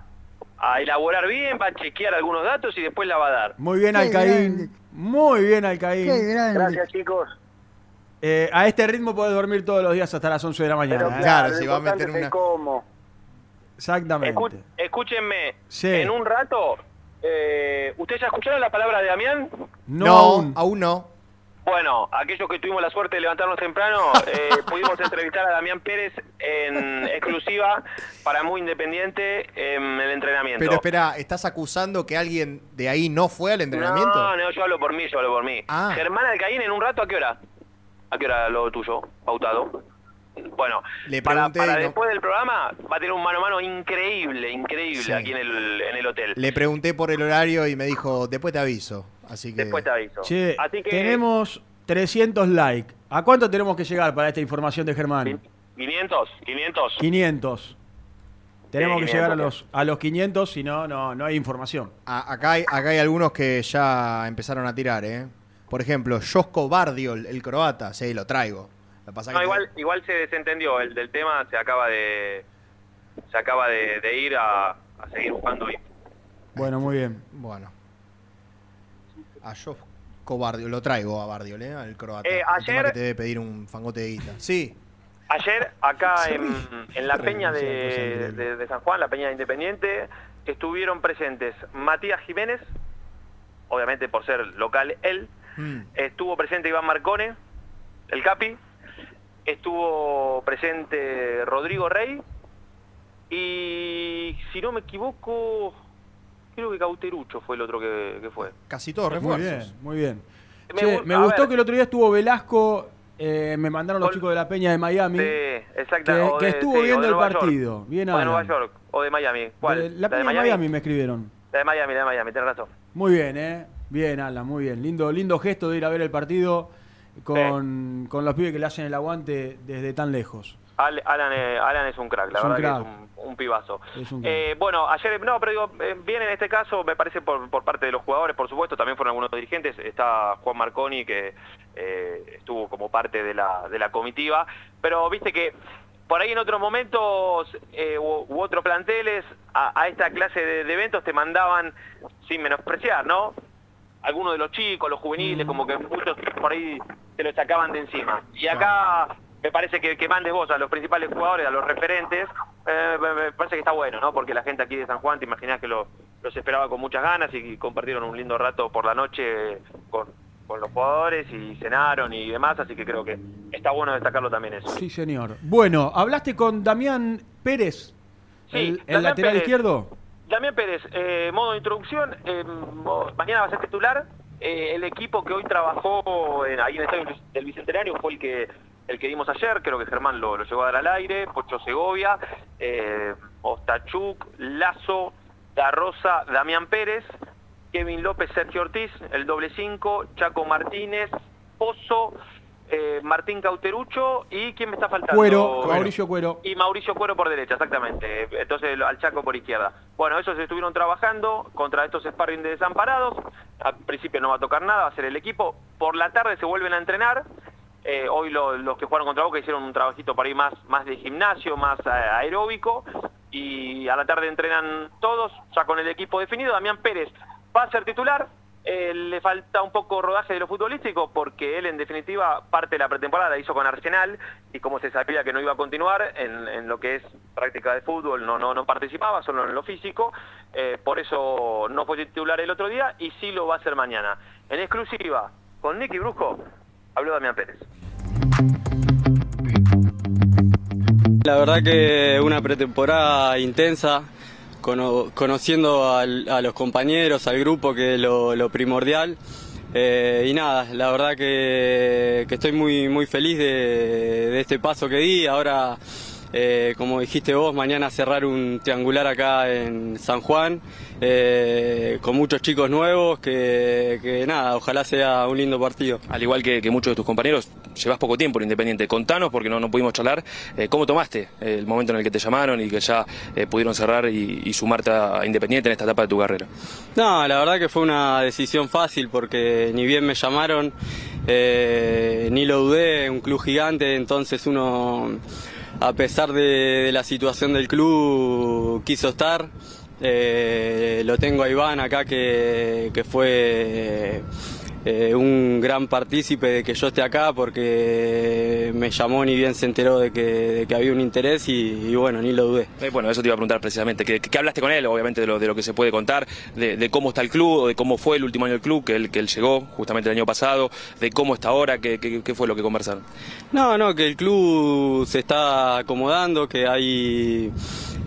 a elaborar bien, va a chequear algunos datos y después la va a dar. Muy bien, Qué Alcaín. grande. Muy bien, Alcaín. Qué grande. Gracias, chicos. Eh, a este ritmo podés dormir todos los días hasta las 11 de la mañana. Pero ¿eh? claro, si va a meter una- cómo. Exactamente. Escu- escúchenme, Sí. en un rato, eh, ¿ustedes ya escucharon la palabra de Damián? No, No, aún. aún no. Bueno, aquellos que tuvimos la suerte de levantarnos temprano, eh, pudimos entrevistar a Damián Pérez en exclusiva para Muy Independiente en el entrenamiento. Pero espera, ¿estás acusando que alguien de ahí no fue al entrenamiento? No, no, yo hablo por mí, yo hablo por mí. Ah. Germán Alcaín, en un rato, ¿a qué hora? ¿A qué hora lo tuyo, pautado? Bueno, Le para, no- después del programa va a tener un mano a mano increíble, increíble Sí. aquí en el, en el hotel. Le pregunté por el horario y me dijo, después te aviso. Así que. Después te aviso. Che, Así que, tenemos 300 likes. ¿A cuánto tenemos que llegar para esta información de Germán? 500, 500. 500. Tenemos Sí, que llegar a 500. los, a los 500, si no, no, no hay información. A- acá, hay, acá hay algunos que ya empezaron a tirar, ¿eh? Por ejemplo, Josko Bardiol, el croata. Sí, lo traigo. Lo que pasa No, que- igual, igual se desentendió el del tema, se acaba de se acaba de, de ir a, a seguir buscando. Bueno, muy bien. Bueno. A Josko Bardiol, lo traigo a Bardiol, ¿eh? Al croata. Eh, ayer- que te debe pedir un fangote de guita. Sí. Ayer acá Sí. en, en la peña de- de San Juan, la peña de Independiente, estuvieron presentes Matías Jiménez, obviamente por ser local él, Mm. estuvo presente Iván Marcone, el Capi, estuvo presente Rodrigo Rey y si no me equivoco, creo que Cauterucho fue el otro que, que fue. Casi todos Muy refuerzos. bien, muy bien. Me Che, gustó ver. que el otro día estuvo Velasco, eh, me mandaron los Col- chicos de la Peña de Miami, Sí, que, exacta, o que estuvo sí, viendo el Nueva York. partido. Bien, O de Nueva. York, o de Miami. ¿Cuál? De la Peña de Miami? me escribieron. La de Miami, la de Miami, tenés razón. Muy bien, ¿eh? Bien, Alan, muy bien. Lindo, lindo gesto de ir a ver el partido con, con los pibes que le hacen el aguante desde tan lejos. Al- Alan, eh, Alan es un crack, la Es verdad crack. que es un, un pibazo. Es un crack. Eh, bueno, ayer, no, pero digo, eh, bien en este caso, me parece por, por parte de los jugadores, por supuesto, también fueron algunos dirigentes, está Juan Marconi, que eh, estuvo como parte de la, de la comitiva, pero viste que por ahí en otros momentos eh, u, u otros planteles a, a esta clase de, de eventos te mandaban, sin menospreciar, ¿no? Algunos de los chicos, los juveniles, como que muchos por ahí se los sacaban de encima. Y acá me parece que, que mandes vos a los principales jugadores, a los referentes, eh, me, parece que está bueno, ¿no? Porque la gente aquí de San Juan, te imaginás que lo- los esperaba con muchas ganas y, compartieron un lindo rato por la noche con, con los jugadores y cenaron y demás, así que creo que está bueno destacarlo también eso. Sí, señor. Bueno, ¿hablaste con Damián Pérez? Sí, el, el Damián lateral Pérez. izquierdo? Damián Pérez, eh, modo de introducción, eh, mañana va a ser titular. Eh, el equipo que hoy trabajó en- ahí en el estadio del Bicentenario fue el que el que vimos ayer, creo que Germán lo, lo llegó a dar al aire, Pocho Segovia, eh, Ostachuk, Lazo, Da Rosa, Damián Pérez, Kevin López, Sergio Ortiz, el doble 5, Chaco Martínez, Pozo, eh, Martín Cauterucho y ¿quién me está faltando? Cuero, Mauricio Cuero. Y Mauricio Cuero por derecha, exactamente. Entonces al Chaco por izquierda. Bueno, esos estuvieron trabajando contra estos sparring de desamparados. Al principio no va a tocar nada, va a ser el equipo. Por la tarde se vuelven a entrenar. Eh, hoy lo- los que jugaron contra Boca hicieron un trabajito para ir más, más de gimnasio, más eh, aeróbico. Y a la tarde entrenan todos, ya con el equipo definido. Damián Pérez va a ser titular. Eh, le falta un poco rodaje de lo futbolístico porque él en definitiva parte de la pretemporada la hizo con Arsenal y como se sabía que no iba a continuar en, lo que es práctica de fútbol no no no participaba solo en lo físico por eso no fue titular el otro día y sí lo va a hacer mañana en exclusiva con Nicky Brusco habló Damián Pérez La verdad que una pretemporada intensa, cono- conociendo a los compañeros, al grupo, que es lo, primordial. Eh, y nada, la verdad que, estoy muy, muy feliz de este paso que di. Ahora, eh, como dijiste vos, mañana cerrar un triangular acá en San Juan, eh, con muchos chicos nuevos, que, que nada, ojalá sea un lindo partido. Al igual que, que muchos de tus compañeros, llevas poco tiempo en Independiente. Contanos, porque no, no pudimos charlar, eh, ¿cómo tomaste el momento en el que te llamaron y que ya pudieron cerrar y, y sumarte a Independiente en esta etapa de tu carrera? No, la verdad que fue una decisión fácil porque ni bien me llamaron, ni lo dudé, un club gigante, entonces uno, a pesar de, la situación del club, quiso estar. Eh, lo tengo a Iván acá que, que fue eh, un gran partícipe de que yo esté acá porque me llamó ni bien se enteró de que, de que había un interés y, y bueno, ni lo dudé. Eh, bueno, eso te iba a preguntar precisamente. ¿Qué, qué hablaste con él? Obviamente de lo, de lo que se puede contar, de, de cómo está el club, de cómo fue el último año del club, que él, que él llegó justamente el año pasado, de cómo está ahora, qué, qué- qué fue lo que conversaron. No, no, que el club se está acomodando, que hay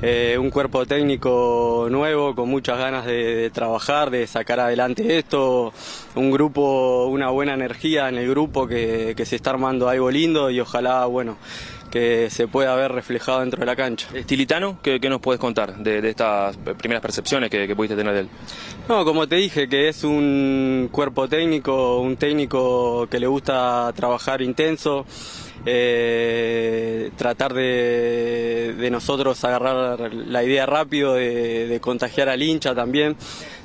eh, un cuerpo técnico nuevo con muchas ganas de, de trabajar, de sacar adelante esto, un grupo, una buena energía en el grupo que, que se está armando algo lindo y ojalá, bueno, que se pueda ver reflejado dentro de la cancha. Estilitano, ¿qué, qué nos puedes contar de, de estas primeras percepciones que, que pudiste tener de él? No, como te dije, que es un cuerpo técnico, un técnico que le gusta trabajar intenso, eh, tratar de, de nosotros agarrar la idea rápido, de, de contagiar al hincha también,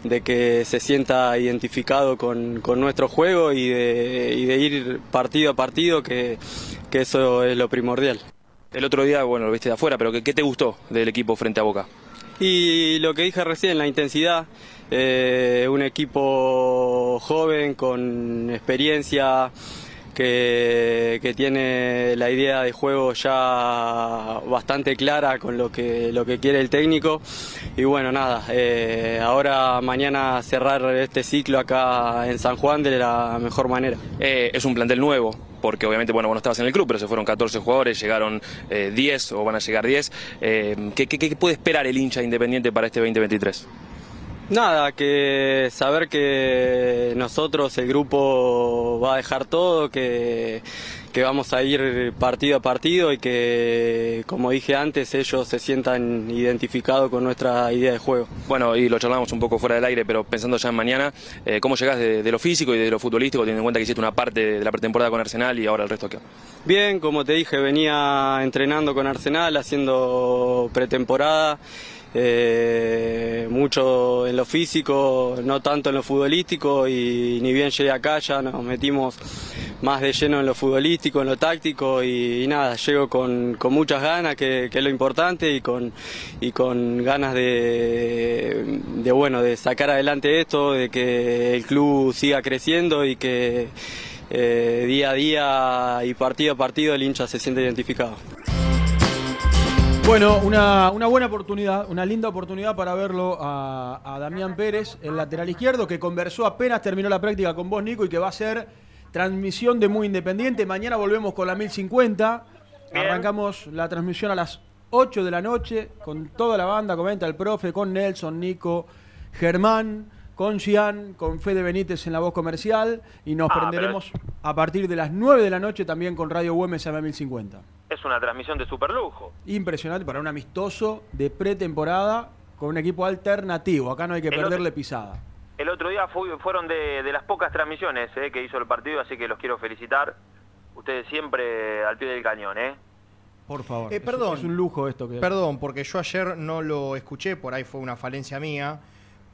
de que se sienta identificado con, con nuestro juego y de, y de ir partido a partido, que, que eso es lo primordial. El otro día, bueno, lo viste de afuera, pero ¿qué, qué te gustó del equipo frente a Boca? Y lo que dije recién, la intensidad, eh, un equipo joven con experiencia que, tiene la idea de juego ya bastante clara con lo que, lo que quiere el técnico. Y bueno, nada, eh, ahora mañana cerrar este ciclo acá en San Juan de la mejor manera. Eh, es un plantel nuevo, porque obviamente, bueno, vos no estabas en el club, pero se fueron 14 jugadores, llegaron eh, 10 o van a llegar 10. Eh, ¿qué, qué, qué puede esperar el hincha independiente para este 2023? Nada, que saber que nosotros, el grupo, va a dejar todo, que, que vamos a ir partido a partido y que, como dije antes, ellos se sientan identificados con nuestra idea de juego. Bueno, y lo charlamos un poco fuera del aire, pero pensando ya en mañana, eh, ¿cómo llegás de, de lo físico y de lo futbolístico, teniendo en cuenta que hiciste una parte de la pretemporada con Arsenal y ahora el resto acá? Bien, como te dije, venía entrenando con Arsenal, haciendo pretemporada, eh, mucho en lo físico, no tanto en lo futbolístico y ni bien llegué acá ya nos metimos más de lleno en lo futbolístico, en lo táctico y, nada, llego con, con muchas ganas, que, que es lo importante, y con, y con ganas de, de, bueno, de sacar adelante esto, de que el club siga creciendo y que eh, día a día y partido a partido el hincha se siente identificado. Bueno, una, una buena oportunidad, una linda oportunidad para verlo a, a Damián Pérez, el lateral izquierdo, que conversó apenas terminó la práctica con vos, Nico, y que va a ser transmisión de Muy Independiente. Mañana volvemos con la 1050. Arrancamos la transmisión a las 8 de la noche, con toda la banda, comenta el profe, con Nelson, Nico, Germán, con Gian, con Fede Benítez en la voz comercial y nos Ah, prenderemos a partir de las 9 de la noche también con Radio Güemes AM 1050. Es una transmisión de super lujo. Impresionante para un amistoso de pretemporada con un equipo alternativo. Acá no hay que El perderle pisada. El otro día fui- fueron de, de las pocas transmisiones eh, que hizo el partido, así que los quiero felicitar. Ustedes siempre al pie del cañón, ¿eh? Por favor. Eh, Es- perdón. Es, un lujo esto que. Perdón, porque yo ayer no lo escuché, por ahí fue una falencia mía.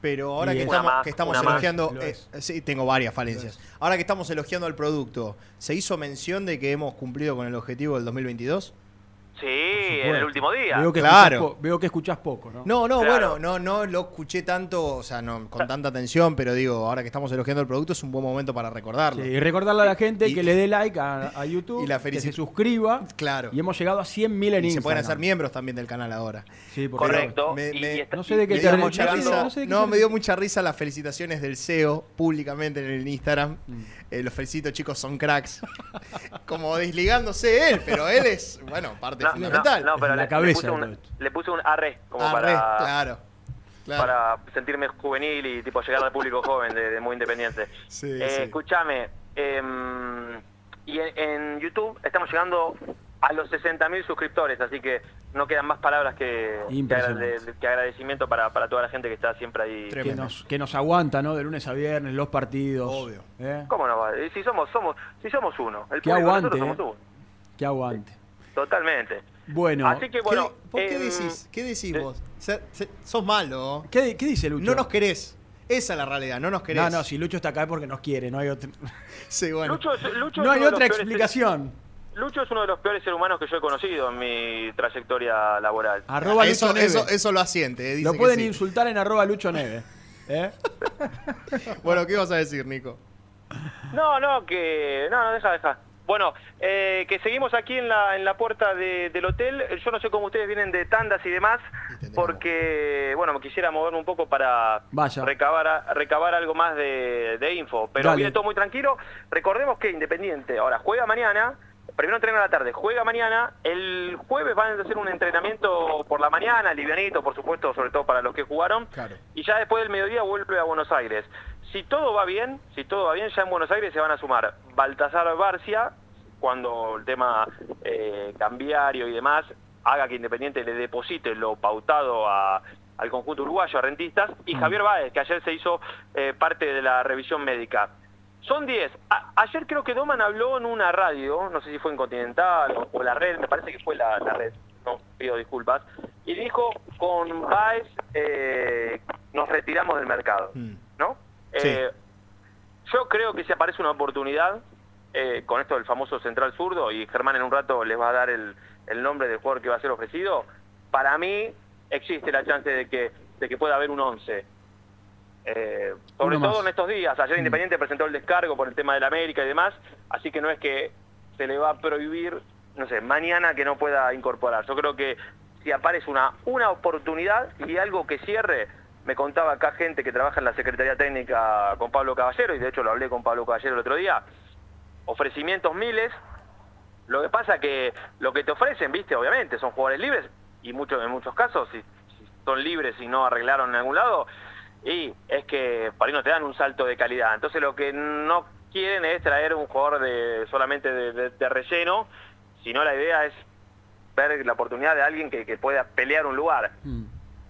Pero ahora que es- estamos, más, que estamos elogiando. Lo eh, es. sí, tengo varias falencias. Ahora que estamos elogiando al producto, ¿se hizo mención de que hemos cumplido con el objetivo del 2022? Sí, en el último día. Veo que, Claro. escuchás, po- veo que escuchás poco, ¿no? No, no, Claro. bueno, no, no lo escuché tanto, o sea, no con tanta atención, pero digo, ahora que estamos elogiando el producto es un buen momento para recordarlo. Sí, y recordarle a la gente Y- que le dé like a, a YouTube, Y la que se suscriba. Claro. Y hemos llegado a 100.000 en Y se Instagram. pueden hacer miembros también del canal ahora. Sí, por Correcto. favor. Me- Y- me- está- No sé de qué Me te dio re- mucha no sé- risa. no sé se- me dio mucha risa las felicitaciones del CEO públicamente en el Instagram. Mm. Eh, los felicito, chicos, son cracks. Como desligándose él, pero él es, bueno, parte No, no, fundamental. no, pero En la le, cabeza le, puse de un, le puse un arre como Ah, para, claro. claro. para sentirme juvenil y tipo llegar al público joven de, de muy independiente. Sí, Eh, sí. Escúchame, em, y en, en YouTube estamos llegando a los 60.000 suscriptores, así que no quedan más palabras que, que, Impresionante. agrade- que agradecimiento para, para toda la gente que está siempre ahí. Que nos, que nos aguanta, ¿no? De lunes a viernes, los partidos. Obvio. ¿eh? ¿Cómo no Si somos, somos, si somos uno, el Que aguante, somos eh. uno. Que aguante. Totalmente. Bueno, Así que bueno, ¿Qué- ¿Por qué em, decís? ¿Qué decís de- vos? Se- se- sos malo. ¿qué, qué dice Lucho? No nos querés. Esa es la realidad, no nos querés. No, no, si Lucho está acá es porque nos quiere, no hay otra, Sí, bueno. Lucho Lucho no hay otra peores- explicación. Lucho es uno de los peores seres humanos que yo he conocido en mi trayectoria laboral. Arroba eso, Lucho Neve. eso, eso lo asiente. eh, dice Lo que pueden sí. insultar en arroba Lucho Neve. ¿eh? Bueno, ¿qué vas a decir, Nico? No, no, que... No, no, deja, deja. Bueno, eh, que seguimos aquí en la, en la puerta de- del hotel. Yo no sé cómo ustedes vienen de tandas y demás, porque, bueno, me quisiera moverme un poco para Vaya. recabar recabar algo más de, de info. Pero Dale. viene todo muy tranquilo. Recordemos que Independiente ahora juega mañana, primero entrena a la tarde, juega mañana. El jueves van a hacer un entrenamiento por la mañana, livianito, por supuesto, sobre todo para los que jugaron. Claro. Y ya después del mediodía vuelve a Buenos Aires. Si todo va bien, si todo va bien, ya en Buenos Aires se van a sumar Baltasar Barcia, cuando el tema eh, cambiario y demás haga que Independiente le deposite lo pautado a- al conjunto uruguayo, a rentistas, y Javier Báez, que ayer se hizo eh, parte de la revisión médica. Son 10. A- ayer creo que Doman habló en una radio, no sé si fue en Continental o, o la red, me parece que fue la, la red, no pido disculpas, y dijo, con Baez eh, nos retiramos del mercado, Mm. ¿no? Sí. Eh, yo creo que si aparece una oportunidad eh, con esto del famoso central zurdo, y Germán en un rato les va a dar el, el nombre del jugador que va a ser ofrecido, para mí existe la chance de que, de que pueda haber un 11. Eh, sobre Uno todo más. en estos días. Ayer Mm. Independiente presentó el descargo por el tema de la América y demás, así que no es que se le va a prohibir, no sé, mañana que no pueda incorporar. Yo creo que si aparece una, una oportunidad y algo que cierre, me contaba acá gente que trabaja en la Secretaría Técnica con Pablo Caballero, y de hecho lo hablé con Pablo Caballero el otro día, ofrecimientos miles, lo que pasa que lo que te ofrecen, viste, obviamente, son jugadores libres, y muchos en muchos casos, si, si son libres y no arreglaron en algún lado, y es que por ahí no te dan un salto de calidad. Entonces lo que no quieren es traer un jugador de solamente de, de- de relleno, sino la idea es ver la oportunidad de alguien que, que pueda pelear un lugar. Mm.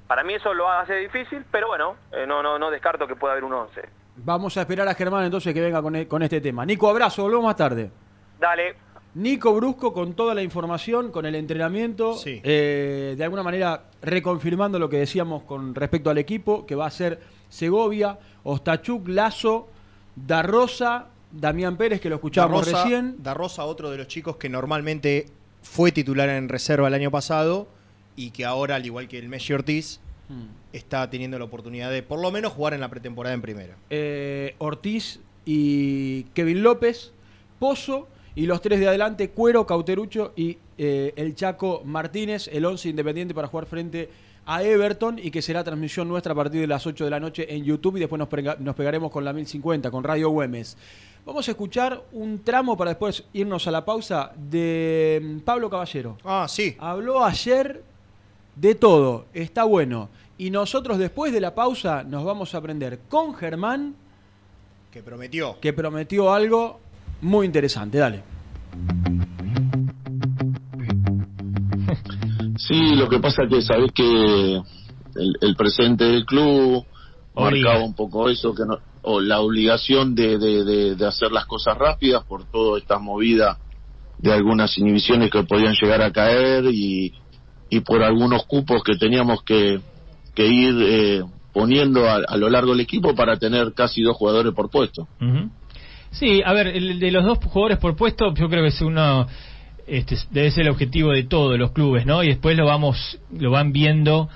Para mí eso lo hace difícil, pero bueno, eh, no, no, no descarto que pueda haber un 11. Vamos a esperar a Germán entonces que venga con, e- con este tema. Nico, abrazo, volvemos más tarde. Dale, Nico Brusco con toda la información, con el entrenamiento, Sí. eh, de alguna manera reconfirmando lo que decíamos con respecto al equipo, que va a ser Segovia, Ostachuk, Lazo, Da Rosa, Damián Pérez, que lo escuchábamos Da Rosa- recién. Da Rosa, otro de los chicos que normalmente fue titular en reserva el año pasado y que ahora, al igual que el Messi Ortiz, Hmm. está teniendo la oportunidad de por lo menos jugar en la pretemporada en primera. Eh, Ortiz y Kevin López, Pozo y los tres de adelante, Cuero, Cauterucho y eh, el Chaco Martínez, el 11 independiente para jugar frente a Everton y que será transmisión nuestra a partir de las 8 de la noche en YouTube y después nos, pega- nos pegaremos con la 1050, con Radio Güemes. Vamos a escuchar un tramo para después irnos a la pausa de mm, Pablo Caballero. Ah, sí. Habló ayer de todo, está bueno. Y nosotros después de la pausa nos vamos a aprender con Germán, Que prometió. que prometió algo muy interesante. Dale. Sí, lo que pasa que sabés que el, el presente del club Obliga. marcaba un poco eso, que no, o la obligación de, de, de- de hacer las cosas rápidas por toda esta movida de algunas inhibiciones que podían llegar a caer y, y por algunos cupos que teníamos que, que ir eh, poniendo a, a lo largo del equipo para tener casi dos jugadores por puesto. Ujú. Sí, a ver, el de los dos jugadores por puesto, yo creo que es uno, este, debe ser el objetivo de todos los clubes, ¿no? Y después lo vamos, lo van viendo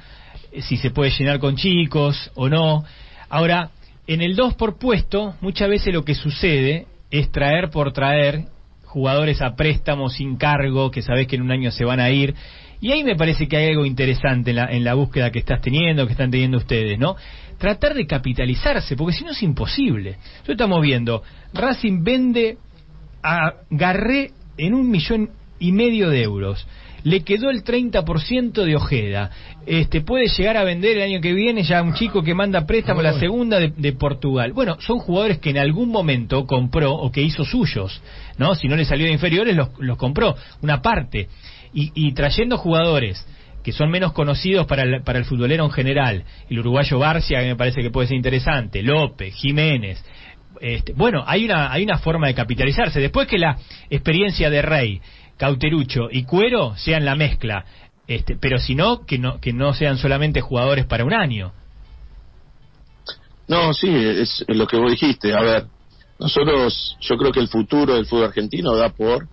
eh, si se puede llenar con chicos o no. Ahora, en el dos por puesto, muchas veces lo que sucede es traer por traer jugadores a préstamo sin cargo, que sabes que en un año se van a ir. Y ahí me parece que hay algo interesante en la, en la búsqueda que estás teniendo, que están teniendo ustedes, ¿no? Tratar de capitalizarse, porque si no es imposible. Yo estamos viendo, Racing vende a Garré en un millón y medio de euros. Le quedó el 30% de Ojeda. Este, puede llegar a vender el año que viene ya un chico que manda préstamo la segunda de, de Portugal. Bueno, son jugadores que en algún momento compró o que hizo suyos, ¿no? Si no le salió de inferiores, los, los compró, una parte. Y, y trayendo jugadores que son menos conocidos para el, para el futbolero en general, el uruguayo Barcia, que me parece que puede ser interesante, López, Jiménez, este, bueno, hay una, hay una forma de capitalizarse. Después que la experiencia de Rey, Cauterucho y Cuero sean la mezcla, este, pero si no, que no, que no sean solamente jugadores para un año. No, sí, es lo que vos dijiste. A ver, nosotros, yo creo que el futuro del fútbol argentino da por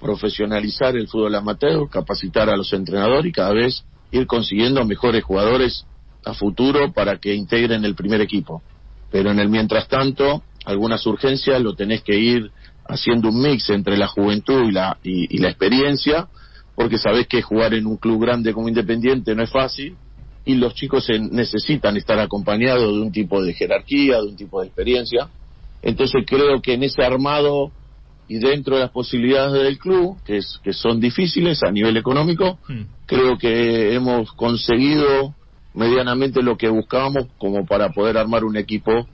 profesionalizar el fútbol amateur, capacitar a los entrenadores y cada vez ir consiguiendo mejores jugadores a futuro para que integren el primer equipo. Pero en el mientras tanto, algunas urgencias lo tenés que ir haciendo un mix entre la juventud y la, y, la experiencia, porque sabés que jugar en un club grande como Independiente no es fácil y los chicos se necesitan estar acompañados de un tipo de jerarquía, de un tipo de experiencia. Entonces creo que en ese armado y dentro de las posibilidades del club, que, es, que son difíciles a nivel económico, creo que hemos conseguido medianamente lo que buscábamos como para poder armar un equipo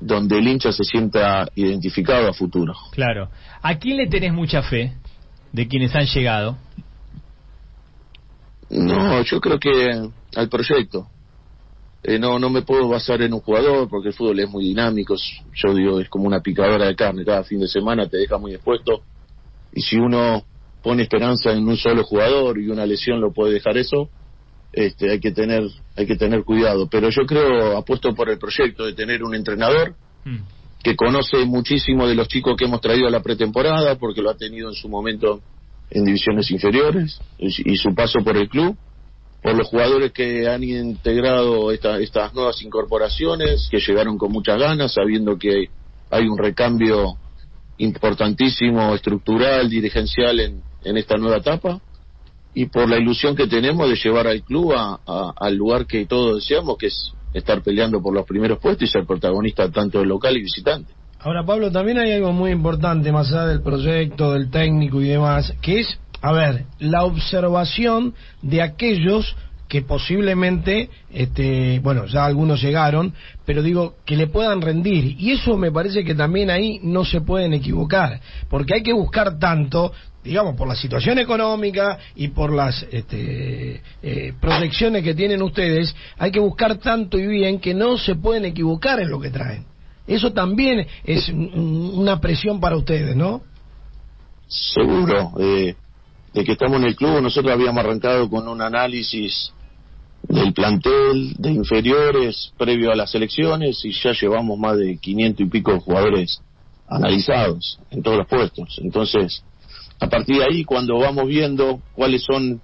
donde el hincha se sienta identificado a futuro. Claro. ¿A quién le tenés mucha fe de quienes han llegado? No, yo creo que al proyecto. Eh, no, no me puedo basar en un jugador porque el fútbol es muy dinámico. es- Yo digo, es como una picadora de carne. Cada fin de semana te deja muy expuesto. Y si uno pone esperanza en un solo jugador y una lesión lo puede dejar eso, este, hay que tener, hay que tener cuidado. Pero yo creo, apuesto por el proyecto de tener un entrenador que conoce muchísimo de los chicos que hemos traído a la pretemporada, porque lo ha tenido en su momento en divisiones inferiores y, y su paso por el club, por los jugadores que han integrado esta- estas nuevas incorporaciones, que llegaron con muchas ganas, sabiendo que hay un recambio importantísimo, estructural, dirigencial en, en esta nueva etapa, y por la ilusión que tenemos de llevar al club a- al lugar que todos deseamos, que es estar peleando por los primeros puestos y ser protagonista tanto del local y visitante. Ahora, Pablo, también hay algo muy importante, más allá del proyecto, del técnico y demás, que es, a ver, la observación de aquellos que posiblemente, este, bueno, ya algunos llegaron, pero digo, que le puedan rendir. Y eso me parece que también ahí no se pueden equivocar, porque hay que buscar tanto, digamos, por la situación económica y por las este, eh, proyecciones que tienen ustedes, hay que buscar tanto y bien que no se pueden equivocar en lo que traen. Eso también es un- un- una presión para ustedes, ¿no? Seguro, eh, de que estamos en el club, nosotros habíamos arrancado con un análisis del plantel de inferiores previo a las elecciones y ya llevamos más de 500 y pico jugadores analizados en todos los puestos. Entonces, a partir de ahí, cuando vamos viendo cuáles son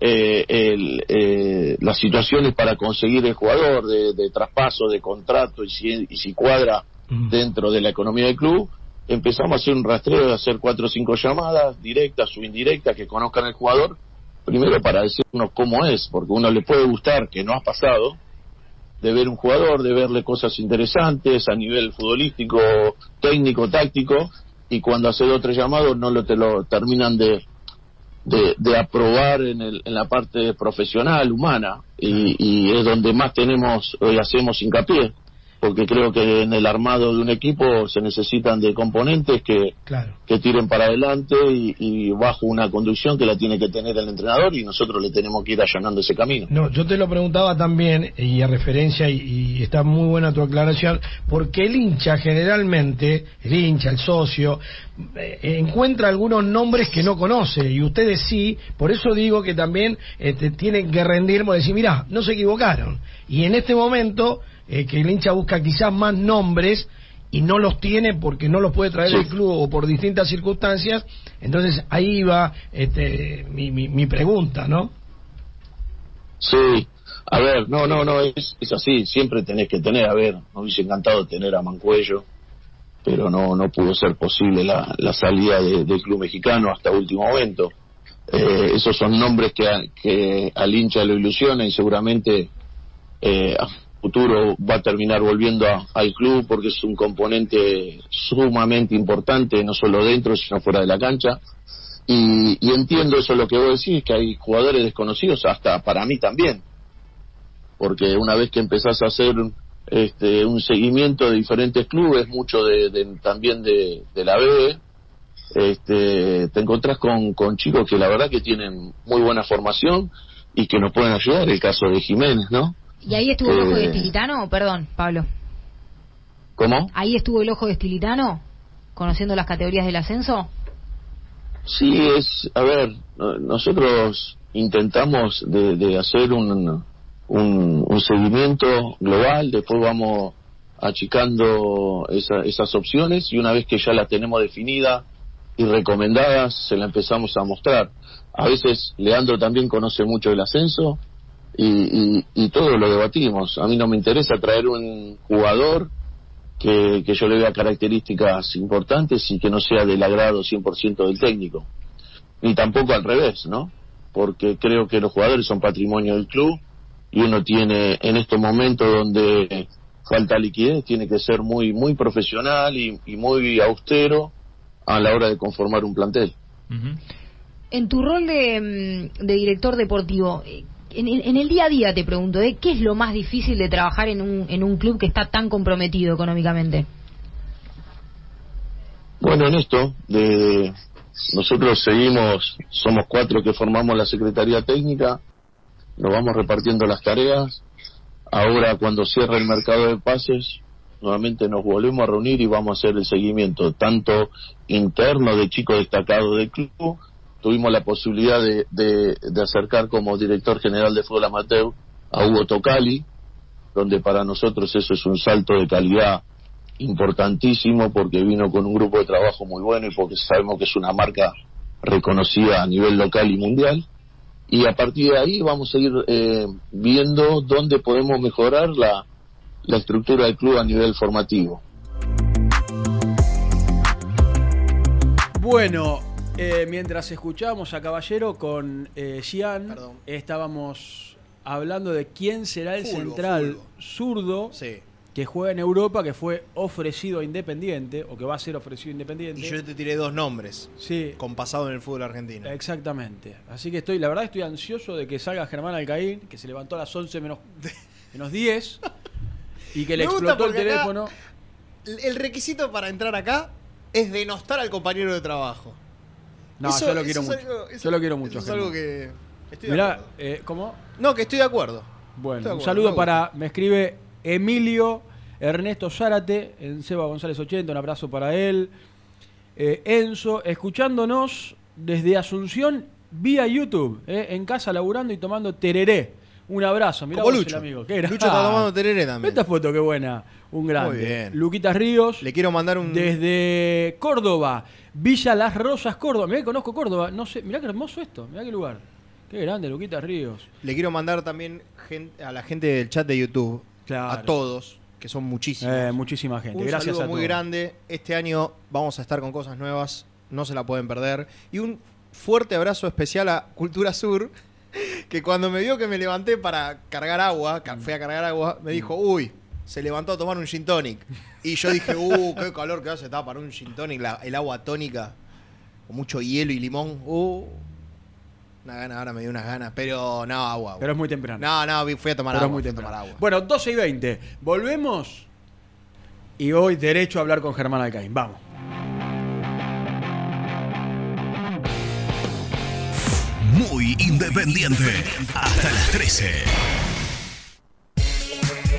eh, el, eh, las situaciones para conseguir el jugador de, de traspaso, de contrato y si, y si cuadra dentro de la economía del club, empezamos a hacer un rastreo de hacer cuatro o cinco llamadas, directas o indirectas, que conozcan el jugador, primero para decirnos cómo es, porque uno le puede gustar, que no ha pasado, de ver un jugador, de verle cosas interesantes a nivel futbolístico, técnico, táctico, y cuando hace dos o tres llamados no lo, te lo terminan de, de, de aprobar en, el, en la parte profesional, humana, y, y es donde más tenemos, hoy hacemos hincapié porque creo que en el armado de un equipo se necesitan de componentes que, que tiren para adelante y, y, bajo una conducción que la tiene que tener el entrenador y nosotros le tenemos que ir allanando ese camino. No, yo te lo preguntaba también, y a referencia, y, y está muy buena tu aclaración, porque el hincha generalmente, el hincha, el socio, eh, encuentra algunos nombres que no conoce, y ustedes sí, por eso digo que también este, tienen que rendirme y decir, mira, no se equivocaron. Y en este momento eh, que el hincha busca quizás más nombres y no los tiene porque no los puede traer el club o por distintas circunstancias, entonces ahí va este, mi, mi, mi pregunta, ¿no? Sí, a ver, no, no, no, es, es así, siempre tenés que tener, a ver, me hubiese encantado tener a Mancuello, pero no no pudo ser posible la, la salida de- del club mexicano hasta último momento. Eh, esos son nombres que, a- que al hincha lo ilusionan y seguramente eh, a futuro va a terminar volviendo a- al club porque es un componente sumamente importante, no solo dentro, sino fuera de la cancha. Y, y entiendo eso lo que vos decís, que hay jugadores desconocidos, hasta para mí también. Porque una vez que empezás a hacer este, un seguimiento de diferentes clubes, mucho de, de- también de, de la B, este, te encontrás con, con chicos que la verdad que tienen muy buena formación y que nos pueden ayudar, el caso de Jiménez, ¿no? ¿Y ahí estuvo el ojo de Eh, Estilitano? Perdón, Pablo. ¿Cómo? ¿Ahí estuvo el ojo de Estilitano? ¿Conociendo las categorías del ascenso? Sí, es, a ver, no- nosotros intentamos de, de hacer un, un, un seguimiento global, después vamos achicando esa- esas opciones y una vez que ya las tenemos definidas y recomendadas, se la empezamos a mostrar. A veces Leandro también conoce mucho el ascenso y, y, y todo lo debatimos. A mí no me interesa traer un jugador que, que yo le vea características importantes y que no sea del agrado 100% del técnico. Ni tampoco al revés, ¿no? Porque creo que los jugadores son patrimonio del club y uno tiene en estos momentos donde falta liquidez, tiene que ser muy muy profesional y, y muy austero a la hora de conformar un plantel. En tu rol de, mm, de director deportivo, eh, en, el- día a día te pregunto, ¿eh? ¿qué es lo más difícil de trabajar en un, en un club que está tan comprometido económicamente? Bueno, en esto, de, nosotros seguimos, somos cuatro que formamos la Secretaría Técnica, nos vamos repartiendo las tareas. Ahora, cuando cierra el mercado de pases, nuevamente nos volvemos a reunir y vamos a hacer el seguimiento, tanto interno de chicos destacados del club. Tuvimos la posibilidad de, de, acercar como director general de fútbol amateur a Hugo Tocali, donde para nosotros eso es un salto de calidad importantísimo porque vino con un grupo de trabajo muy bueno y porque sabemos que es una marca reconocida a nivel local y mundial. Y a partir de ahí vamos a ir eh, viendo dónde podemos mejorar la, la estructura del club a nivel formativo. Bueno, eh, mientras escuchábamos a Caballero con eh, Gian, estábamos hablando de quién será el central zurdo que juega en Europa, que fue ofrecido a Independiente, o que va a ser ofrecido a Independiente. Y yo te tiré dos nombres. Sí. Con pasado en el fútbol argentino. Exactamente. Así que estoy, la verdad estoy ansioso de que salga Germán Alcaín, que se levantó a las 11 menos, menos 10 y que le explotó el teléfono. El requisito para entrar acá es denostar al compañero de trabajo. No, Eso- yo lo quiero mucho. algo- eso- yo lo quiero mucho. eso es algo que estoy de acuerdo. eh, ¿cómo? No, que estoy de acuerdo. Bueno, un saludo para, me escribe Emilio Ernesto Zárate en Seba González 80, un abrazo para él. Eh, Enzo, escuchándonos desde Asunción vía YouTube, eh, en casa laburando y tomando tereré. Un abrazo, mirá Como vos Lucho. el amigo. Qué Lucho está tomando tereré también. Esta foto, qué buena. Un grande. Muy bien. Luquitas Ríos. Le quiero mandar un. Desde Córdoba, Villa Las Rosas, Córdoba. Mirá que conozco Córdoba. No sé, mirá qué hermoso esto. Mirá qué lugar. Qué grande, Luquitas Ríos. Le quiero mandar también a la gente del chat de YouTube, a todos, que son muchísimos. Eh, muchísima gente. Un Gracias saludo a muy todos. grande. Este año vamos a estar con cosas nuevas, no se la pueden perder. Y un fuerte abrazo especial a Cultura Sur, que cuando me vio que me levanté para cargar agua, fui a cargar agua, me dijo, uy, se levantó a tomar un gin tonic. Y yo dije, uh, qué calor que hace, está para un gin tonic, la- el agua tónica, con mucho hielo y limón. Uh, Una gana, ahora me dio unas ganas. Pero no, agua. agua. Pero es muy temprano. No, no, fui a tomar Pero es agua. muy a temprano. tomar agua. Bueno, 12 y 20. Volvemos y voy derecho a hablar con Germán Alcaín. Vamos. Muy independiente. Hasta las 13.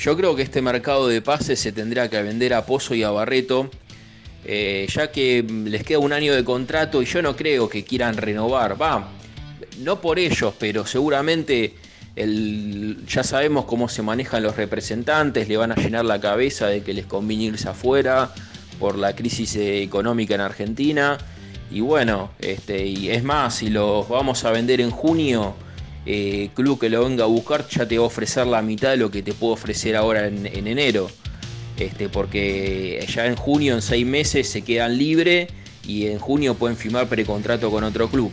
Yo creo que este mercado de pases se tendrá que vender a Pozo y a Barreto, eh, ya que les queda un año de contrato y yo no creo que quieran renovar. Va, no por ellos, pero seguramente el, ya sabemos cómo se manejan los representantes, le van a llenar la cabeza de que les conviene irse afuera por la crisis económica en Argentina. Y bueno, este, y es más, si los vamos a vender en junio, eh, club que lo venga a buscar ya te va a ofrecer la mitad de lo que te puedo ofrecer ahora en, en enero. Este, porque ya en junio, en seis meses, se quedan libres y en junio pueden firmar precontrato con otro club.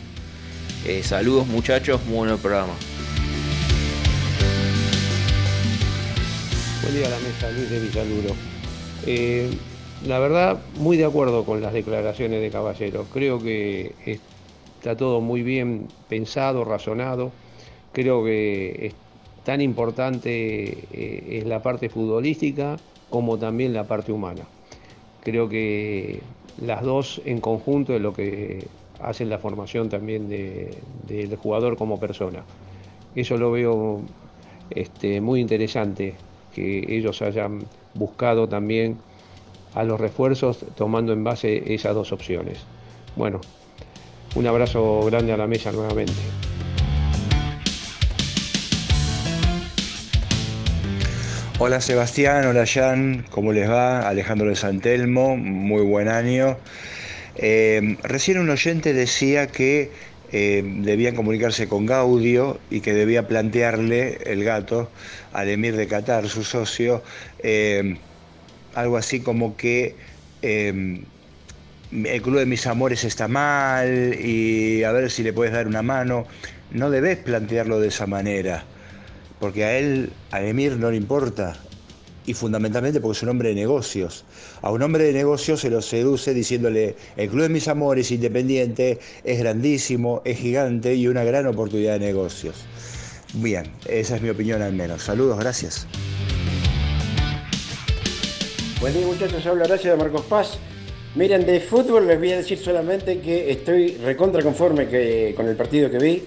Eh, saludos muchachos, muy bueno el programa. Buen día a la mesa, Luis de Villaluro. Eh, la verdad, muy de acuerdo con las declaraciones de Caballero. Creo que está todo muy bien pensado, razonado. Creo que es tan importante eh, es la parte futbolística como también la parte humana. Creo que las dos en conjunto es lo que hacen la formación también de- del jugador como persona. Eso lo veo este, muy interesante, que ellos hayan buscado también a los refuerzos tomando en base esas dos opciones. Bueno, un abrazo grande a la mesa nuevamente. Hola Sebastián, hola Jan, ¿cómo les va? Alejandro de Santelmo, muy buen año. Eh, recién un oyente decía que eh, debían comunicarse con Gaudio y que debía plantearle el gato al emir de Qatar, su socio, eh, algo así como que el club de mis amores está mal y a ver si le puedes dar una mano. No debes plantearlo de esa manera porque a él, al Emir, no le importa. Y fundamentalmente porque es un hombre de negocios. A un hombre de negocios se lo seduce diciéndole, el Club de Mis Amores Independiente es grandísimo, es gigante y una gran oportunidad de negocios. Bien, esa es mi opinión al menos. Saludos, gracias. Buen día muchachos, habla Horacio de Marcos Paz. Miren, de fútbol les voy a decir solamente que estoy recontra conforme con el partido que vi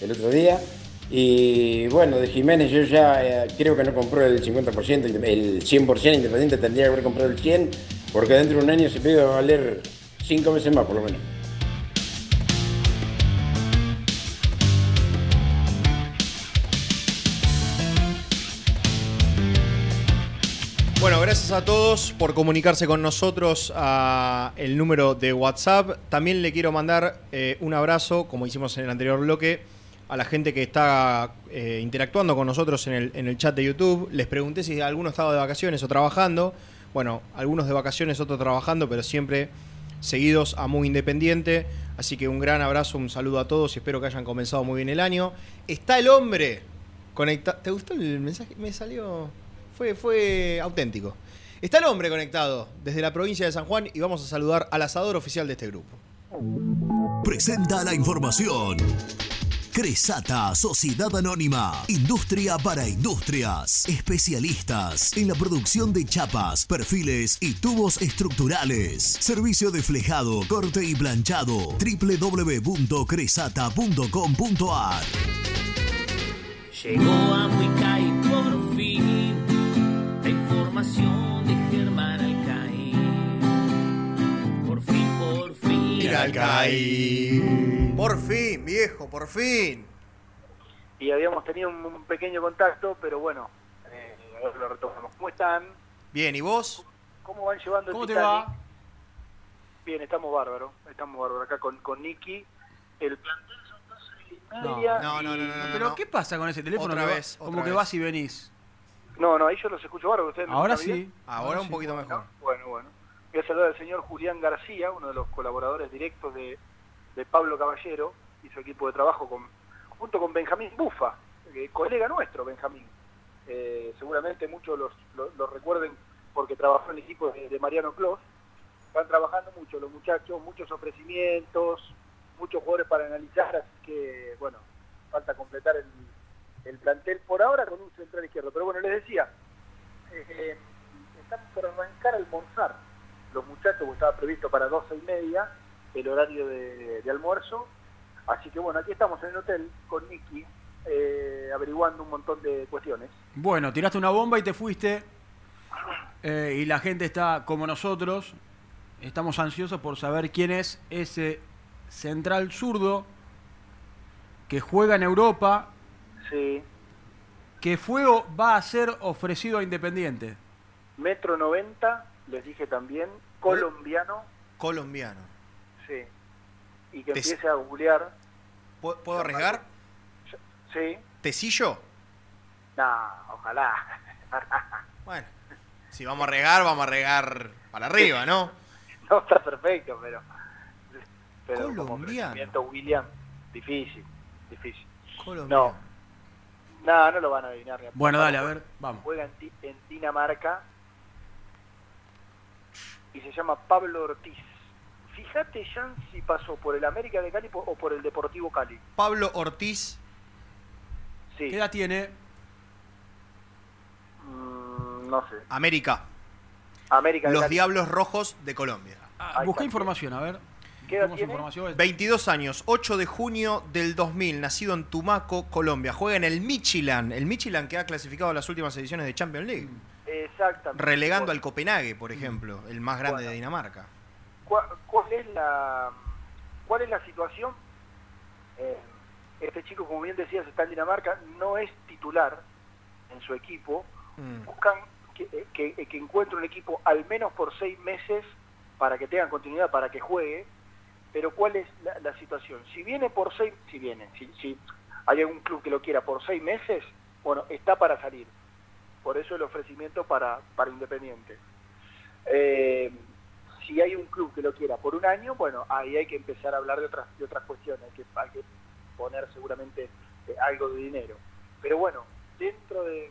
el otro día. Y bueno, de Jiménez yo ya eh, creo que no compró el 50%, el 100% Independiente tendría que haber comprado el 100%, porque dentro de un año se a valer 5 veces más por lo menos. Bueno, gracias a todos por comunicarse con nosotros a el número de WhatsApp. También le quiero mandar eh, un abrazo, como hicimos en el anterior bloque, a la gente que está eh, interactuando con nosotros en el, en el chat de YouTube. Les pregunté si alguno estaba de vacaciones o trabajando. Bueno, algunos de vacaciones, otros trabajando, pero siempre seguidos a Muy Independiente. Así que un gran abrazo, un saludo a todos y espero que hayan comenzado muy bien el año. Está el hombre conectado. ¿Te gustó el mensaje? Me salió. Fue, fue auténtico. Está el hombre conectado desde la provincia de San Juan y vamos a saludar al asador oficial de este grupo. Presenta la información. Cresata, Sociedad Anónima, Industria para Industrias, especialistas en la producción de chapas, perfiles y tubos estructurales. Servicio de flejado, corte y planchado, www.cresata.com.ar. Llegó a Muicay por fin la información de Germán Alcaín. Por fin, por fin. Mira, Alcaín. Por fin, viejo, por fin. Y habíamos tenido un, un pequeño contacto, pero bueno, eh, ahora lo retomamos. ¿Cómo están? Bien, ¿y vos? ¿Cómo van llevando el ¿Cómo te Titanic? va? Bien, estamos bárbaros. Estamos bárbaros acá con, con Nicky. El plantel son dos y No, media. no, no, y- no, no, no, Pero no. ¿qué pasa con ese teléfono? Otra que va- vez, como otra que vez. vas y venís. No, no, ahí yo los escucho bárbaros. ¿Ustedes Ahora sí. bien? Ahora un poquito mejor. Bueno, bueno. Voy a saludar al señor Julián García, uno de los colaboradores directos de, de Pablo Caballero y su equipo de trabajo junto con Benjamín Bufa, eh, colega nuestro, Benjamín. Eh, seguramente muchos los, lo, lo recuerden porque trabajó en el equipo de, Mariano Clos. Están trabajando mucho los muchachos, muchos ofrecimientos, muchos jugadores para analizar, así que, bueno, falta completar el, el plantel por ahora con un central izquierdo. Pero bueno, les decía, eh, están por arrancar a almorzar los muchachos, porque estaba previsto para 12 y media el horario de, de almuerzo. Así que bueno, aquí estamos en el hotel con Nicky, eh, averiguando un montón de cuestiones. Bueno, tiraste una bomba y te fuiste. Eh, y la gente está como nosotros. Estamos ansiosos por saber quién es ese central zurdo que juega en Europa, Sí, que fue o va a ser ofrecido a Independiente. metro 90, les dije también, colombiano, Colombiano. Y que empiece a googlear. ¿Puedo, puedo arriesgar? Sí. ¿Tecillo? No, ojalá. Bueno, si vamos a regar, vamos a regar para arriba, ¿no? No, está perfecto, pero... pero como Colombiano. ofrecimiento, William, difícil, difícil. Colombiano. No, no, no lo van a adivinar. ni a Bueno, dale, a ver, vamos. Juega en Dinamarca y se llama Pablo Ortiz. Fíjate, Jan, si pasó por el América de Cali o por el Deportivo Cali. Pablo Ortiz. Sí. ¿Qué edad tiene? Mm, no sé. América. América Los Cali. Diablos Rojos de Colombia. Ahí Busca está. información, a ver. ¿Qué edad tiene? información. 22 años, 8 de junio del 2000, nacido en Tumaco, Colombia. Juega en el Michelin, el Michelin que ha clasificado a las últimas ediciones de Champions League. Exactamente. Relegando Bueno, al Copenhague, por ejemplo, el más grande Bueno. de Dinamarca. ¿Cuál, cuál es la cuál es la situación? Eh, este chico, como bien decías, está en Dinamarca, no es titular en su equipo. Mm. Buscan que, que, que encuentre un equipo al menos por seis meses para que tengan continuidad, para que juegue. Pero ¿cuál es la, la situación? Si viene por seis, si viene, si, si hay algún club que lo quiera por seis meses, bueno, está para salir. Por eso el ofrecimiento para, para Independiente. Eh, si hay un club que lo quiera por un año, bueno, ahí hay que empezar a hablar de otras, de otras cuestiones, hay que, hay que poner seguramente eh, algo de dinero. Pero bueno, dentro de, eh,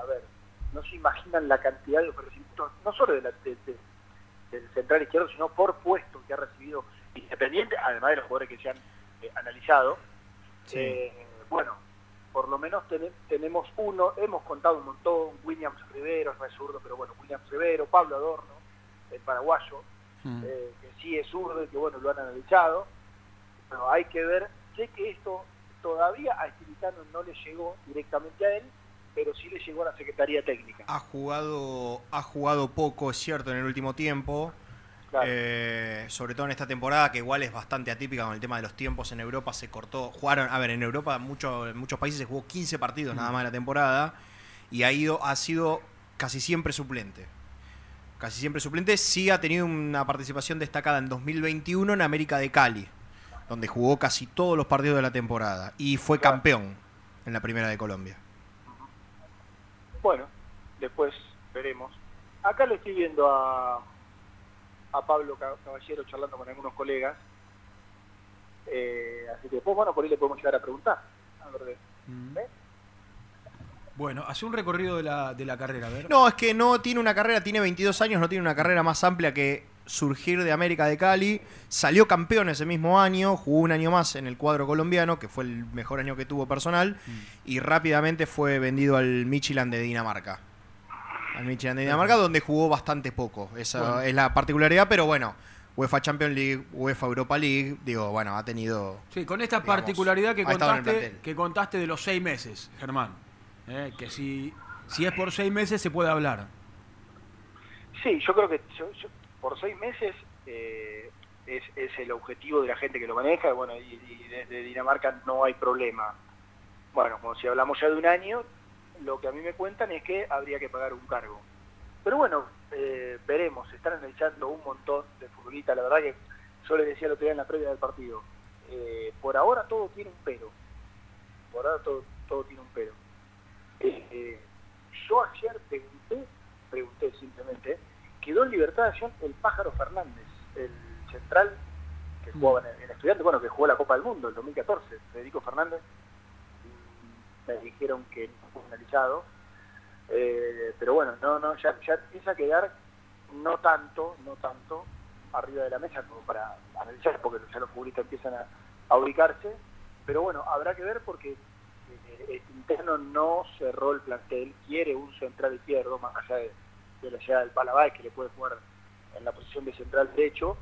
a ver, no se imaginan la cantidad de ofrecimientos, no solo de la- de- de- del central izquierdo, sino por puesto que ha recibido Independiente, además de los jugadores que se han eh, analizado. Bueno, por lo menos tene- tenemos uno, hemos contado un montón, Williams Rivero, no es zurdo, pero bueno, Williams Rivero, Pablo Adorno, el paraguayo, eh, que sí es zurdo y que bueno, lo han analizado. Bueno, hay que ver, sé que esto todavía a Estilitano no le llegó directamente a él, pero sí le llegó a la Secretaría Técnica. Ha jugado, ha jugado poco, es cierto, en el último tiempo. Eh, sobre todo en esta temporada, que igual es bastante atípica con el tema de los tiempos en Europa, se cortó. Jugaron, a ver, en Europa mucho, en muchos países se jugó 15 partidos nada más en la temporada y ha ido, ha sido casi siempre suplente. Casi siempre suplente. Sí ha tenido una participación destacada en 2021 en América de Cali, donde jugó casi todos los partidos de la temporada y fue campeón en la primera de Colombia. Bueno, después veremos. Acá lo estoy viendo a, a Pablo Ca- Caballero charlando con algunos colegas. Eh, así que después, bueno, por ahí le podemos llegar a preguntar. A ver, de- ¿eh? Bueno, hace un recorrido de la, de la carrera, a ver. No, es que no tiene una carrera, tiene 22 años, no tiene una carrera más amplia que surgir de América de Cali. Salió campeón ese mismo año, jugó un año más en el cuadro colombiano, que fue el mejor año que tuvo personal, y rápidamente fue vendido al Michelin de Dinamarca. Al Michelin de Dinamarca, donde jugó bastante poco. Esa Bueno. es la particularidad, pero bueno, UEFA Champions League, UEFA Europa League, digo, bueno, ha tenido... Sí, con esta digamos, particularidad que contaste, que contaste de los seis meses, Germán. Eh, que si, si es por seis meses se puede hablar. Sí, yo creo que yo- por seis meses eh, es, el objetivo de la gente que lo maneja. Bueno, y, y desde Dinamarca no hay problema. Bueno, como si hablamos ya de un año, lo que a mí me cuentan es que habría que pagar un cargo. Pero bueno, eh, veremos. Están analizando un montón de futbolistas. La verdad que yo le decía el otro día en la previa del partido. eh, por ahora todo tiene un pero. Por ahora todo, todo tiene un pero. Eh, eh, yo ayer pregunté, pregunté simplemente, quedó en libertad de acción el Pájaro Fernández, el central que jugaba en, en Estudiantes, bueno, que jugó la Copa del Mundo el 2014, Federico Fernández, y me dijeron que no fue analizado, eh, pero bueno, no, no, ya, ya empieza a quedar no tanto, no tanto arriba de la mesa como para analizar, porque ya los futbolistas empiezan a, a ubicarse, pero bueno, habrá que ver porque eh, el interno no cerró el plantel, quiere un central izquierdo, más allá de, de la llegada del Palabay, que le puede jugar en la posición de central derecho,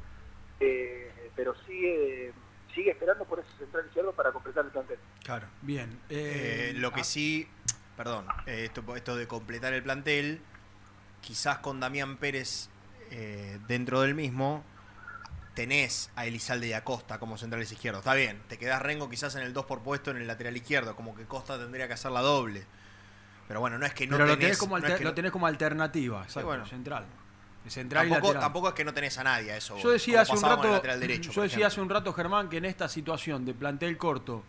eh, pero sigue sigue esperando por ese central izquierdo para completar el plantel. Claro. Bien. Eh, lo que sí, perdón, eh, esto, esto de completar el plantel, quizás con Damián Pérez eh, dentro del mismo, tenés a Elizalde y a Costa como centrales izquierdos. Está bien, te quedás Rengo quizás en el 2 por puesto en el lateral izquierdo, como que Costa tendría que hacer la doble. Pero bueno, no es que no Pero lo tenés, tenés como, no alter- es que lo tenés como alternativa, exacto, bueno. central. Central y tampoco, tampoco es que no tenés a nadie a eso. Yo decía un rato, derecho, yo hace un rato Germán que en esta situación de plantel corto